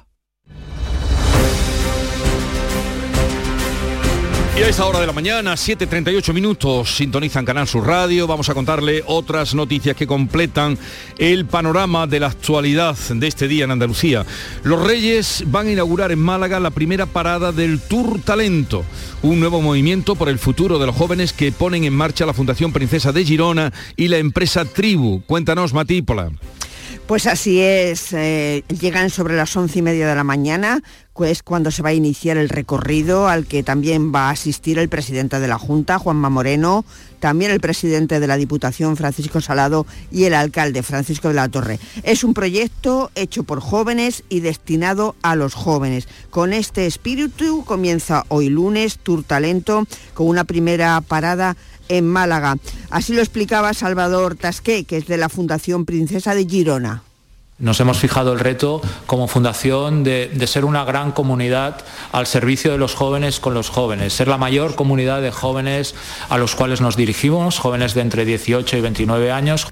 S1: Y a esta hora de la mañana, 7.38 minutos, sintonizan Canal Sur Radio. Vamos a contarle otras noticias que completan el panorama de la actualidad de este día en Andalucía. Los Reyes van a inaugurar en Málaga la primera parada del Tour Talento, un nuevo movimiento por el futuro de los jóvenes que ponen en marcha la Fundación Princesa de Girona y la empresa Tribu. Cuéntanos, Matípola.
S37: Pues así es, eh, llegan sobre las once y media de la mañana
S39: es cuando se va a iniciar el recorrido al que también va a asistir el presidente de la Junta, Juanma Moreno, también el presidente de la Diputación, Francisco Salado, y el alcalde, Francisco de la Torre. Es un proyecto hecho por jóvenes y destinado a los jóvenes. Con este espíritu comienza hoy lunes Tour Talento con una primera parada en Málaga. Así lo explicaba Salvador Tasqué, que es de la Fundación Princesa de Girona.
S40: Nos hemos fijado el reto como fundación de, ser una gran comunidad al servicio de los jóvenes con los jóvenes, ser la mayor comunidad de jóvenes a los cuales nos dirigimos, jóvenes de entre 18 y 29 años.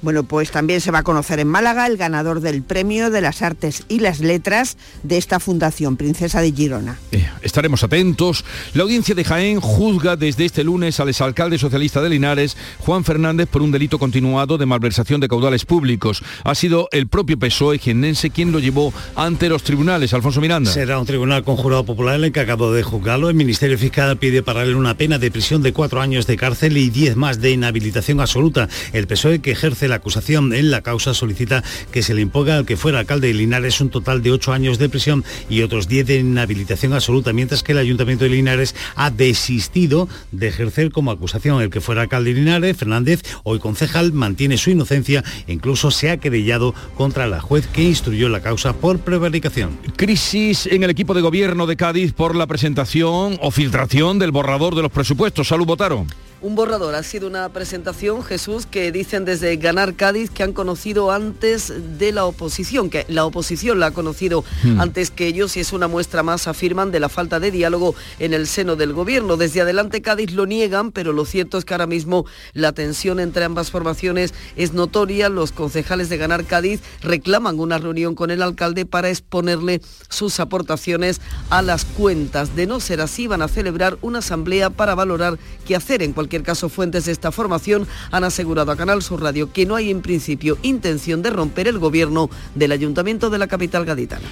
S39: Bueno, pues también se va a conocer en Málaga el ganador del Premio de las Artes y las Letras de esta Fundación Princesa de Girona.
S1: Eh, estaremos atentos. La audiencia de Jaén juzga desde este lunes al exalcalde socialista de Linares, Juan Fernández, por un delito continuado de malversación de caudales públicos. Ha sido el propio PSOE jiennense quien lo llevó ante los tribunales. Alfonso Miranda.
S11: Será un tribunal con jurado popular el encargado de juzgarlo. El Ministerio Fiscal pide para él una pena de prisión de cuatro años de cárcel y diez más de inhabilitación absoluta. El PSOE que ejerce la acusación en la causa solicita que se le imponga al que fuera alcalde de Linares un total de ocho años de prisión y otros diez de inhabilitación absoluta, mientras que el Ayuntamiento de Linares ha desistido de ejercer como acusación el que fuera alcalde de Linares, Fernández, hoy concejal, mantiene su inocencia e incluso se ha querellado contra la juez que instruyó la causa por prevaricación.
S1: Crisis en el equipo de gobierno de Cádiz por la presentación o filtración del borrador de los presupuestos. Salud, votaron.
S5: Un borrador, ha sido una presentación, Jesús, que dicen desde Ganar Cádiz que han conocido antes de la oposición, que la oposición la ha conocido hmm. antes que ellos y es una muestra más, afirman, de la falta de diálogo en el seno del gobierno. Desde adelante Cádiz lo niegan, pero lo cierto es que ahora mismo la tensión entre ambas formaciones es notoria. Los concejales de Ganar Cádiz reclaman una reunión con el alcalde para exponerle sus aportaciones a las cuentas. De no ser así, van a celebrar una asamblea para valorar qué hacer en cualquier cualquier caso, fuentes de esta formación han asegurado a Canal Sur Radio que no hay en principio intención de romper el gobierno del Ayuntamiento de la capital gaditana.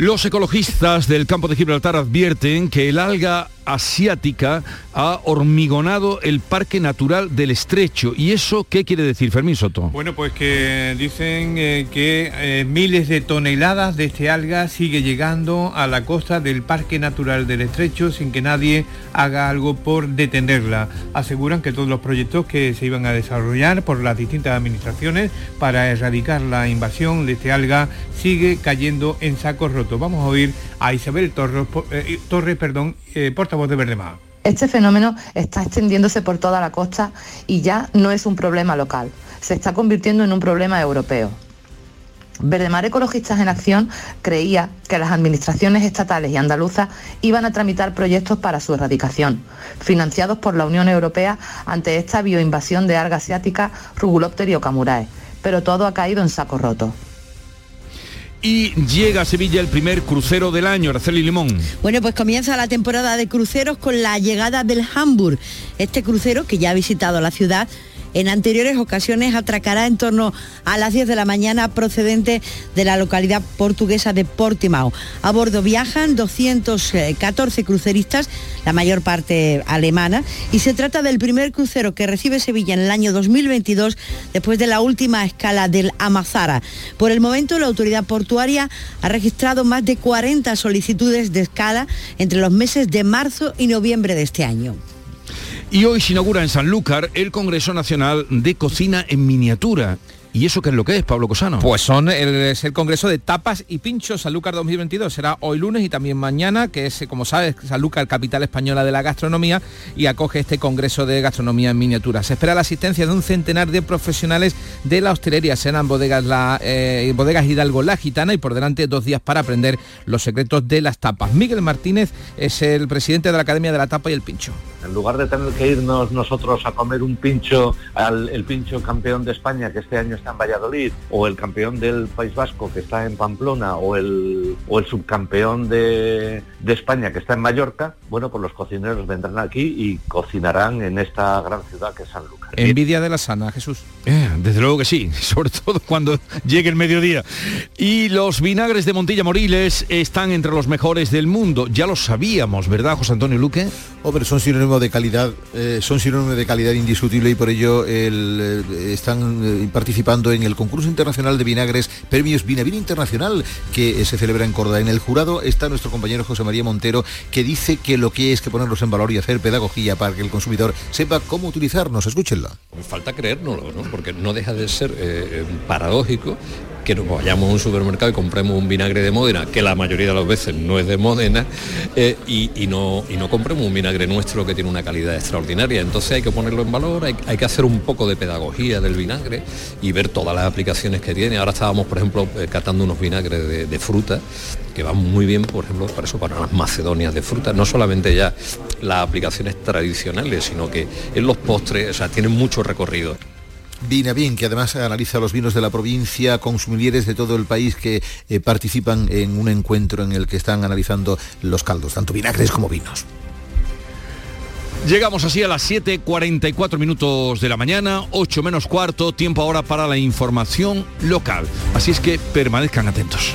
S1: Los ecologistas del campo de Gibraltar advierten que el alga asiática ha hormigonado el Parque Natural del Estrecho. ¿Y eso qué quiere decir, Fermín Soto?
S6: Bueno, pues que dicen eh, que eh, miles de toneladas de este alga sigue llegando a la costa del Parque Natural del Estrecho sin que nadie haga algo por detenerla. Aseguran que todos los proyectos que se iban a desarrollar por las distintas administraciones para erradicar la invasión de este alga sigue cayendo en sacos rotos. Vamos a oír a Isabel Torres, eh, Torres perdón, portavoz de Verdemar.
S41: Este fenómeno está extendiéndose por toda la costa y ya no es un problema local, se está convirtiendo en un problema europeo. Verdemar Ecologistas en Acción creía que las administraciones estatales y andaluzas iban a tramitar proyectos para su erradicación, financiados por la Unión Europea ante esta bioinvasión de alga asiática Rugulopterio camurae, pero todo ha caído en saco roto.
S1: Y llega a Sevilla el primer crucero del año, Araceli Limón.
S10: Bueno, pues comienza la temporada de cruceros con la llegada del Hamburg. Este crucero, que ya ha visitado la ciudad, en anteriores ocasiones atracará en torno a las 10 de la mañana procedente de la localidad portuguesa de Portimao. A bordo viajan 214 cruceristas, la mayor parte alemana, y se trata del primer crucero que recibe Sevilla en el año 2022 después de la última escala del Amazara. Por el momento la autoridad portuaria ha registrado más de 40 solicitudes de escala entre los meses de marzo y noviembre de este año.
S1: Y hoy se inaugura en Sanlúcar el Congreso Nacional de Cocina en Miniatura. ¿Y eso qué es lo que es, Pablo Cosano?
S42: Pues son es el Congreso de Tapas y Pinchos Sanlúcar 2022. Será hoy lunes y también mañana, que es, como sabes, Sanlúcar, capital española de la gastronomía, y acoge este Congreso de Gastronomía en Miniatura. Se espera la asistencia de un centenar de profesionales de la hostelería. Serán bodegas, la, eh, bodegas Hidalgo La Gitana y por delante dos días para aprender los secretos de las tapas. Miguel Martínez es el presidente de la Academia de la Tapa y el Pincho.
S17: En lugar de tener que irnos nosotros a comer un pincho, al el pincho campeón de España, que este año está en Valladolid, o el campeón del País Vasco que está en Pamplona, o el, subcampeón de, de España que está en Mallorca, bueno, pues los cocineros vendrán aquí y cocinarán en esta gran ciudad que es San Lucas.
S42: Envidia de la sana, Jesús.
S1: Eh, desde luego que sí, sobre todo cuando llegue el mediodía. Y los vinagres de Montilla Moriles están entre los mejores del mundo. Ya lo sabíamos, ¿verdad, José Antonio Luque?
S9: Hombre, son sinónimo de calidad, eh, son sinónimo de calidad indiscutible y por ello el, eh, están participando en el concurso internacional de vinagres, premios Vinavina Internacional, que se celebra en Córdoba. En el jurado está nuestro compañero José María Montero, que dice que lo que es que ponerlos en valor y hacer pedagogía para que el consumidor sepa cómo utilizarnos. Escúchenla.
S17: Falta creérnoslo, ¿no? porque no deja de ser paradójico que nos vayamos a un supermercado y compremos un vinagre de Módena, que la mayoría de las veces no es de Módena, eh, y, no, y no compremos un vinagre nuestro que tiene una calidad extraordinaria. Entonces hay que ponerlo en valor, hay, que hacer un poco de pedagogía del vinagre y ver todas las aplicaciones que tiene. Ahora estábamos, por ejemplo, eh, catando unos vinagres de, de fruta que van muy bien, por ejemplo, para eso, para las macedonias de fruta, no solamente ya las aplicaciones tradicionales, sino que en los postres, o sea, tienen mucho recorrido.
S9: Vina Bien, que además analiza los vinos de la provincia, consumidores de todo el país que eh, participan en un encuentro en el que están analizando los caldos, tanto vinagres como vinos.
S1: Llegamos así a las 7.44 minutos de la mañana, 8 menos cuarto, tiempo ahora para la información local. Así es que permanezcan atentos.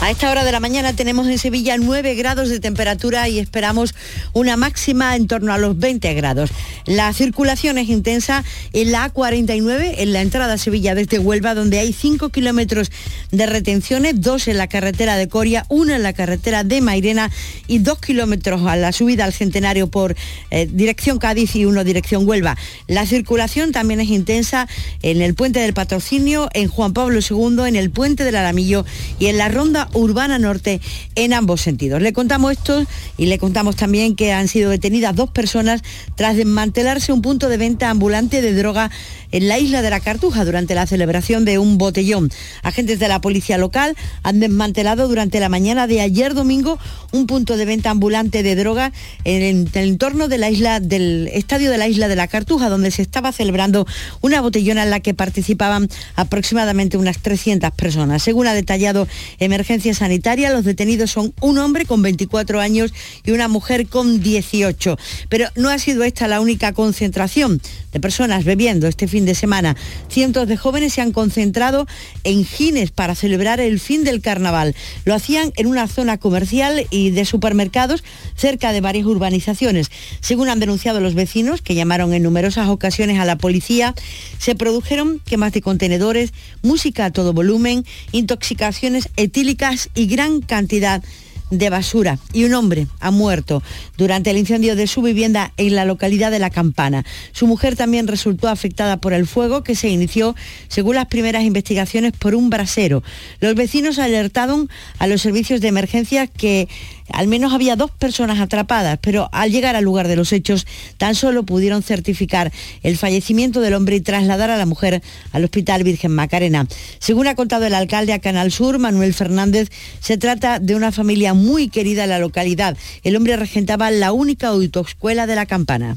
S10: A esta hora de la mañana tenemos en Sevilla 9 grados de temperatura y esperamos una máxima en torno a los 20 grados. La circulación es intensa en la A49, en la entrada a Sevilla desde Huelva, donde hay 5 kilómetros de retenciones, dos en la carretera de Coria, una en la carretera de Mairena y dos kilómetros a la subida al Centenario por eh, dirección Cádiz y uno dirección Huelva. La circulación también es intensa en el puente del Patrocinio, en Juan Pablo II, en el puente del Aramillo y en la ronda Urbana Norte en ambos sentidos. Le contamos esto y le contamos también que han sido detenidas dos personas tras desmantelarse un punto de venta ambulante de droga en la isla de la Cartuja durante la celebración de un botellón. Agentes de la policía local han desmantelado durante la mañana de ayer domingo un punto de venta ambulante de droga en el entorno de la isla del estadio de la isla de la Cartuja, donde se estaba celebrando una botellona en la que participaban aproximadamente unas 300 personas. Según ha detallado Emergencia Sanitaria, los detenidos son un hombre con 24 años y una mujer con 18. Pero no ha sido esta la única concentración de personas bebiendo este fin de semana. Cientos de jóvenes se han concentrado en Gines para celebrar el fin del carnaval. Lo hacían en una zona comercial y de supermercados cerca de varias urbanizaciones. Según han denunciado los vecinos, que llamaron en numerosas ocasiones a la policía, se produjeron quemas de contenedores, música a todo volumen, intoxicaciones etílicas y gran cantidad de basura y un hombre ha muerto durante el incendio de su vivienda en la localidad de La Campana. Su mujer también resultó afectada por el fuego que se inició, según las primeras investigaciones, por un brasero. Los vecinos alertaron a los servicios de emergencia que al menos había dos personas atrapadas, pero al llegar al lugar de los hechos tan solo pudieron certificar el fallecimiento del hombre y trasladar a la mujer al Hospital Virgen Macarena. Según ha contado el alcalde a Canal Sur, Manuel Fernández, se trata de una familia muy querida en la localidad. El hombre regentaba la única autoescuela de la campana.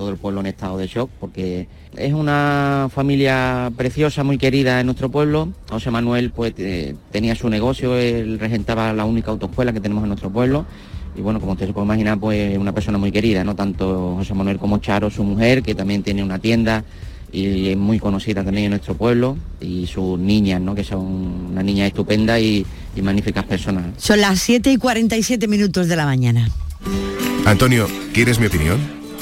S43: Todo el pueblo en estado de shock porque es una familia preciosa, muy querida en nuestro pueblo. José Manuel pues eh, tenía su negocio, él regentaba la única autoescuela que tenemos en nuestro pueblo. Y bueno, como usted se puede imaginar, pues una persona muy querida, no tanto José Manuel como Charo, su mujer, que también tiene una tienda y es muy conocida también en nuestro pueblo, y sus niñas, ¿no? que son una niña estupenda y, y magníficas personas.
S10: Son las 7 y 47 minutos de la mañana.
S44: Antonio, ¿quieres mi opinión?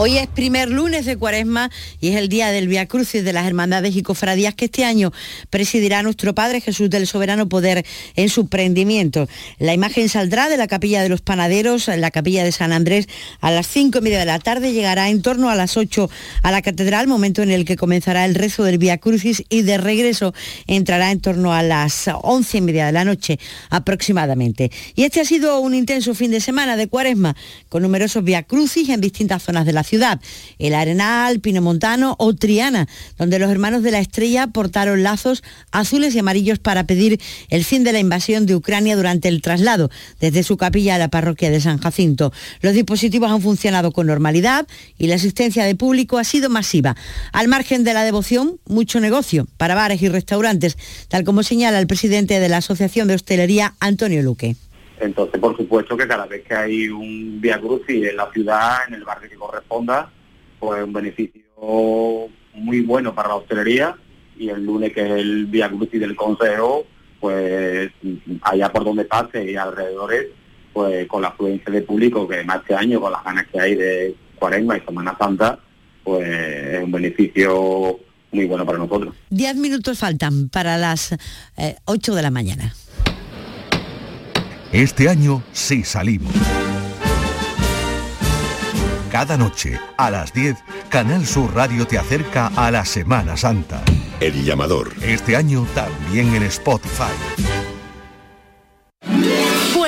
S10: Hoy es primer lunes de Cuaresma y es el día del Via Crucis de las Hermandades y Cofradías que este año presidirá nuestro Padre Jesús del Soberano Poder en su prendimiento. La imagen saldrá de la Capilla de los Panaderos, en la Capilla de San Andrés, a las cinco y media de la tarde, llegará en torno a las 8 a la Catedral, momento en el que comenzará el rezo del Via Crucis y de regreso entrará en torno a las once y media de la noche aproximadamente. Y este ha sido un intenso fin de semana de Cuaresma, con numerosos Via Crucis en distintas zonas de la ciudad, el Arenal, Pinomontano o Triana, donde los hermanos de la Estrella portaron lazos azules y amarillos para pedir el fin de la invasión de Ucrania durante el traslado desde su capilla a la parroquia de San Jacinto. Los dispositivos han funcionado con normalidad y la asistencia de público ha sido masiva. Al margen de la devoción, mucho negocio para bares y restaurantes, tal como señala el presidente de la Asociación de Hostelería, Antonio Luque.
S17: Entonces, por supuesto que cada vez que hay un Via Crucis en la ciudad, en el barrio que corresponda, pues un beneficio muy bueno para la hostelería y el lunes que es el Via Crucis del Consejo, pues allá por donde pase y alrededores, pues con la afluencia de público que más este año, con las ganas que hay de Cuaresma y Semana Santa, pues es un beneficio muy bueno para nosotros.
S10: Diez minutos faltan para las eh, 8 de la mañana.
S45: Este año sí salimos. Cada noche, a las 10, Canal Sur Radio te acerca a la Semana Santa. El llamador. Este año también en Spotify.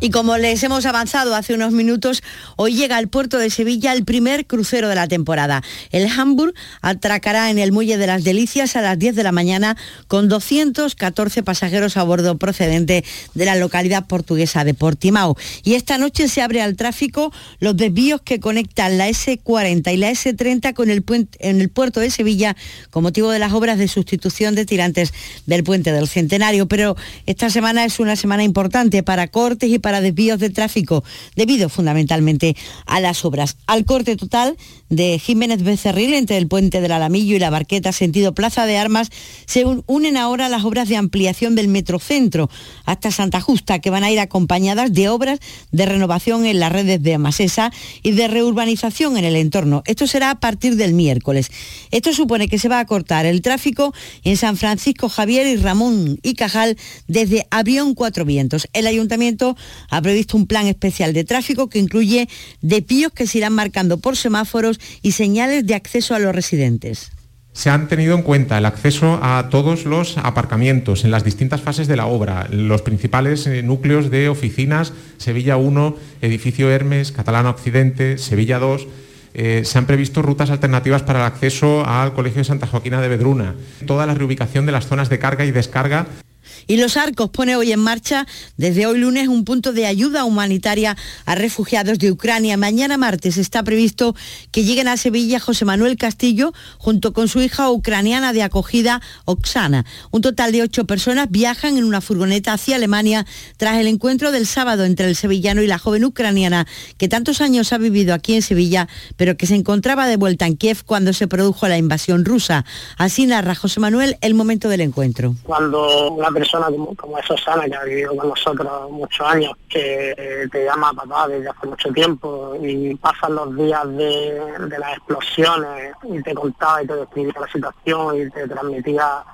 S10: Y como les hemos avanzado hace unos minutos, hoy llega al puerto de Sevilla el primer crucero de la temporada. El Hamburg atracará en el Muelle de las Delicias a las 10 de la mañana con 214 pasajeros a bordo procedente de la localidad portuguesa de Portimao. Y esta noche se abre al tráfico los desvíos que conectan la S40 y la S30 con el puente, en el puerto de Sevilla con motivo de las obras de sustitución de tirantes del puente del Centenario. Pero esta semana es una semana importante para cortes y para desvíos de tráfico, debido fundamentalmente a las obras. Al corte total de Jiménez Becerril entre el puente del Alamillo y la Barqueta sentido Plaza de Armas se unen ahora las obras de ampliación del Metrocentro hasta Santa Justa, que van a ir acompañadas de obras de renovación en las redes de Amasesa y de reurbanización en el entorno. Esto será a partir del miércoles. Esto supone que se va a cortar el tráfico en San Francisco Javier y Ramón y Cajal desde Avión Cuatro Vientos. El ayuntamiento ha previsto un plan especial de tráfico que incluye desvíos que se irán marcando por semáforos y señales de acceso a los residentes.
S46: Se han tenido en cuenta el acceso a todos los aparcamientos en las distintas fases de la obra, los principales eh, núcleos de oficinas, Sevilla 1, edificio Hermes, Catalano Occidente, Sevilla 2. Eh, se han previsto rutas alternativas para el acceso al Colegio de Santa Joaquina de Vedruna, toda la reubicación de las zonas de carga y descarga
S10: y Los Arcos pone hoy en marcha, desde hoy lunes, un punto de ayuda humanitaria a refugiados de Ucrania. Mañana martes está previsto que lleguen a Sevilla José Manuel Castillo junto con su hija ucraniana de acogida, Oksana. Un total de ocho personas viajan en una furgoneta hacia Alemania tras el encuentro del sábado entre el sevillano y la joven ucraniana que tantos años ha vivido aquí en Sevilla, pero que se encontraba de vuelta en Kiev cuando se produjo la invasión rusa. Así narra José Manuel el momento del encuentro.
S21: Cuando la persona como, como es Susana, que ha vivido con nosotros muchos años, que te llama papá desde hace mucho tiempo y pasan los días de, de las explosiones y te contaba y te describía la situación y te transmitía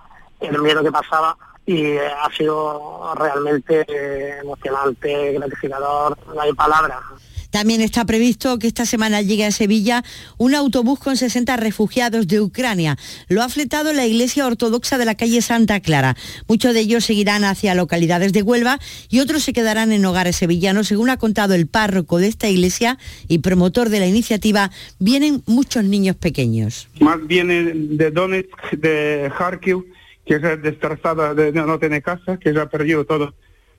S21: el miedo que pasaba y eh, ha sido realmente eh, emocionante, gratificador, no hay palabras.
S10: También está previsto que esta semana llegue a Sevilla un autobús con 60 refugiados de Ucrania. Lo ha fletado la Iglesia Ortodoxa de la calle Santa Clara. Muchos de ellos seguirán hacia localidades de Huelva y otros se quedarán en hogares sevillanos. Según ha contado el párroco de esta iglesia y promotor de la iniciativa, vienen muchos niños pequeños.
S47: Más vienen de Donetsk, de Kharkiv, que es destrozada, de, no tiene casa, que ya ha perdido todo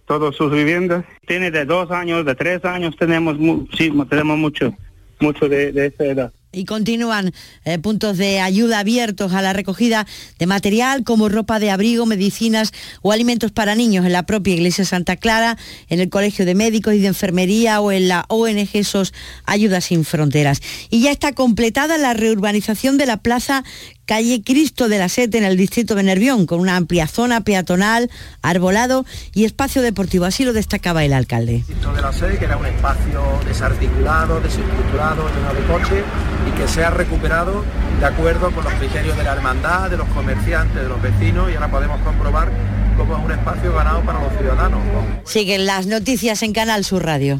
S47: todas sus viviendas. Tiene de dos años, de tres años, tenemos, sí, tenemos mucho, mucho de, de esa edad
S10: y continúan eh, puntos de ayuda abiertos a la recogida de material como ropa de abrigo, medicinas o alimentos para niños en la propia Iglesia Santa Clara, en el Colegio de Médicos y de Enfermería o en la ONG SOS Ayudas Sin Fronteras. Y ya está completada la reurbanización de la plaza calle Cristo de la Sete en el distrito de Nervión, con una amplia zona peatonal, arbolado y espacio deportivo. Así lo destacaba el alcalde.
S48: de la Sete, que era un espacio desarticulado, desestructurado, lleno de coches y que se ha recuperado de acuerdo con los criterios de la hermandad, de los comerciantes, de los vecinos y ahora podemos comprobar cómo es un espacio ganado para los ciudadanos.
S10: Siguen las noticias en Canal Sur Radio.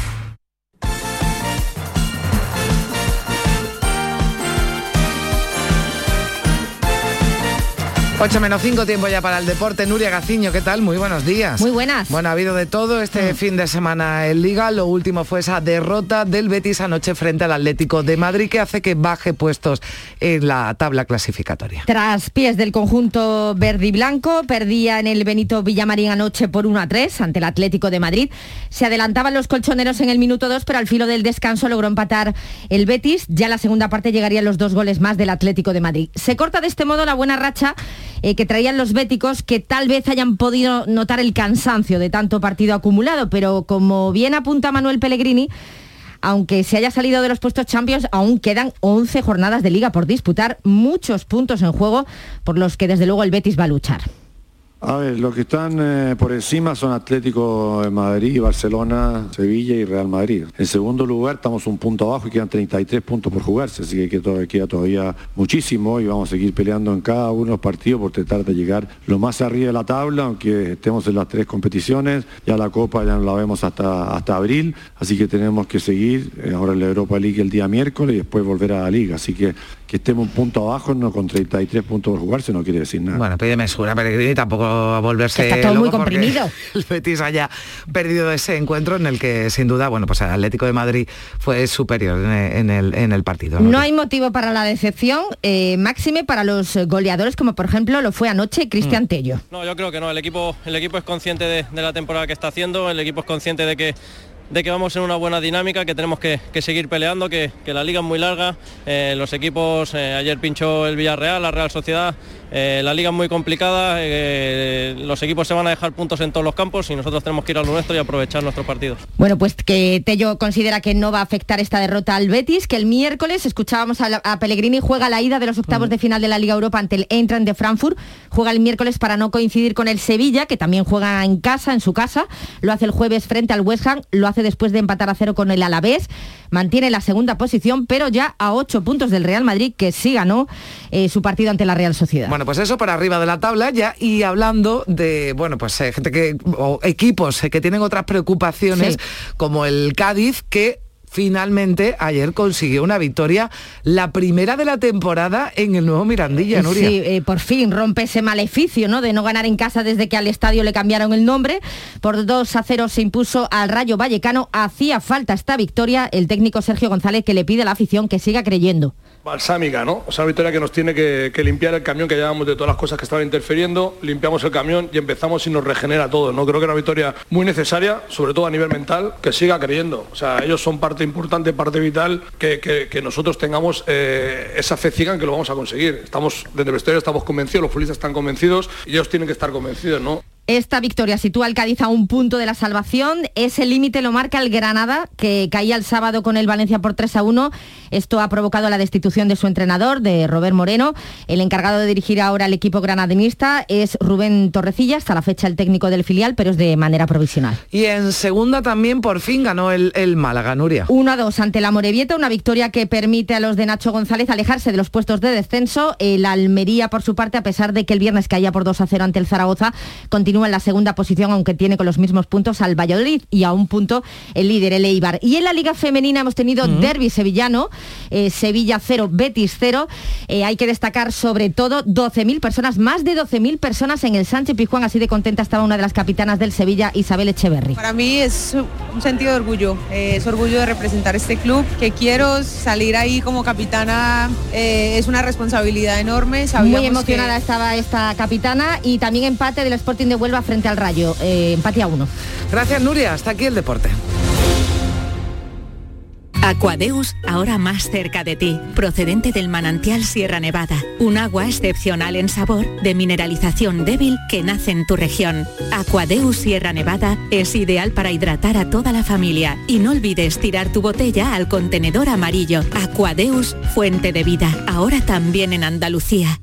S19: 8 menos 5, tiempo ya para el deporte. Nuria Gaciño, ¿qué tal? Muy buenos días.
S35: Muy buenas.
S19: Bueno, ha habido de todo este mm. fin de semana en Liga. Lo último fue esa derrota del Betis anoche frente al Atlético de Madrid que hace que baje puestos en la tabla clasificatoria.
S35: Tras pies del conjunto verde y blanco, perdía en el Benito Villamarín anoche por 1 a 3 ante el Atlético de Madrid. Se adelantaban los colchoneros en el minuto 2, pero al filo del descanso logró empatar el Betis. Ya la segunda parte llegarían los dos goles más del Atlético de Madrid. Se corta de este modo la buena racha eh, que traían los béticos que tal vez hayan podido notar el cansancio de tanto partido acumulado, pero como bien apunta Manuel Pellegrini, aunque se haya salido de los puestos Champions, aún quedan 11 jornadas de liga por disputar, muchos puntos en juego por los que desde luego el Betis va a luchar.
S17: A ver, los que están eh, por encima son Atlético de Madrid, Barcelona, Sevilla y Real Madrid. En segundo lugar estamos un punto abajo y quedan 33 puntos por jugarse, así que queda todavía muchísimo y vamos a seguir peleando en cada uno de los partidos por tratar de llegar lo más arriba de la tabla, aunque estemos en las tres competiciones, ya la Copa ya no la vemos hasta, hasta abril, así que tenemos que seguir, eh, ahora en la Europa League el día miércoles y después volver a la Liga, así que que estemos un punto abajo, no con 33 puntos por jugarse, no quiere decir nada.
S19: Bueno, pide mesura, Pellegrini, tampoco a volverse
S35: está todo muy comprimido.
S19: El Betis haya perdido ese encuentro en el que, sin duda, bueno, pues el Atlético de Madrid fue superior en el, en el partido.
S35: No, hay motivo para la decepción, eh, máxime para los goleadores, como por ejemplo lo fue anoche Cristian mm. Tello.
S6: No, yo creo que no, el equipo, el equipo es consciente de la temporada que está haciendo, el equipo es consciente de que de que vamos en una buena dinámica, que tenemos que, seguir peleando, que, la liga es muy larga, eh, los equipos, eh, ayer pinchó el Villarreal, la Real Sociedad, eh, la liga es muy complicada, los equipos se van a dejar puntos en todos los campos y nosotros tenemos que ir a lo nuestro y aprovechar nuestros partidos.
S35: Bueno, pues que Tello considera que no va a afectar esta derrota al Betis, que el miércoles escuchábamos a, Pellegrini, juega la ida de los octavos de final de la Liga Europa ante el Eintracht de Frankfurt, juega el miércoles para no coincidir con el Sevilla, que también juega en casa, en su casa, lo hace el jueves frente al West Ham, lo hace después de empatar a cero con el Alavés, mantiene la segunda posición, pero ya a ocho puntos del Real Madrid, que sí ganó eh, su partido ante la Real Sociedad.
S19: Bueno, pues eso para arriba de la tabla ya y hablando de, bueno, pues eh, gente que, o equipos eh, que tienen otras preocupaciones, como el Cádiz, que finalmente ayer consiguió una victoria, la primera de la temporada en el nuevo Mirandilla, Nuria.
S35: Sí, por fin rompe ese maleficio, ¿no? De no ganar en casa desde que al estadio le cambiaron el nombre. Por 2 a 0 se impuso al Rayo Vallecano. Hacía falta esta victoria el técnico Sergio González que le pide a la afición que siga creyendo.
S49: Balsámica, ¿no? O sea, una victoria que nos tiene que, limpiar el camión que llevamos de todas las cosas que estaban interfiriendo, limpiamos el camión y empezamos y nos regenera todo, ¿no? Creo que era una victoria muy necesaria, sobre todo a nivel mental, que siga creyendo. O sea, ellos son parte importante, parte vital, que, nosotros tengamos eh, esa fe en que lo vamos a conseguir. Estamos, desde el vestuario estamos convencidos, los futbolistas están convencidos y ellos tienen que estar convencidos, ¿no?
S35: Esta victoria sitúa al Cádiz a un punto de la salvación. Ese límite lo marca el Granada, que caía el sábado con el Valencia por 3 a 1. Esto ha provocado la destitución de su entrenador, de Robert Moreno. El encargado de dirigir ahora el equipo granadinista es Rubén Torrecilla, hasta la fecha el técnico del filial, pero es de manera provisional.
S50: Y en segunda también por fin ganó el, el Málaga, Nuria.
S35: 1 a 2 ante la Morevieta, una victoria que permite a los de Nacho González alejarse de los puestos de descenso. El Almería, por su parte, a pesar de que el viernes caía por 2 a 0 ante el Zaragoza, continúa en la segunda posición, aunque tiene con los mismos puntos al Valladolid y a un punto el líder, el Eibar. Y en la Liga Femenina hemos tenido derby sevillano, eh, Sevilla 0, Betis 0. Eh, hay que destacar sobre todo 12.000 personas, más de 12.000 personas en el Sánchez Pizjuán. Así de contenta estaba una de las capitanas del Sevilla, Isabel Echeverry.
S51: Para mí es un sentido de orgullo, eh, es orgullo de representar este club, que quiero salir ahí como capitana, eh, es una responsabilidad enorme.
S35: Muy
S51: sabíamos
S35: emocionada
S51: que-
S35: estaba esta capitana y también empate del Sporting de Huelva frente al Rayo, eh, empate a uno.
S50: Gracias, Nuria. Hasta aquí el deporte.
S52: Aquadeus, ahora más cerca de ti, procedente del manantial Sierra Nevada, un agua excepcional en sabor, de mineralización débil que nace en tu región. Aquadeus Sierra Nevada es ideal para hidratar a toda la familia y no olvides tirar tu botella al contenedor amarillo. Aquadeus, fuente de vida, ahora también en Andalucía.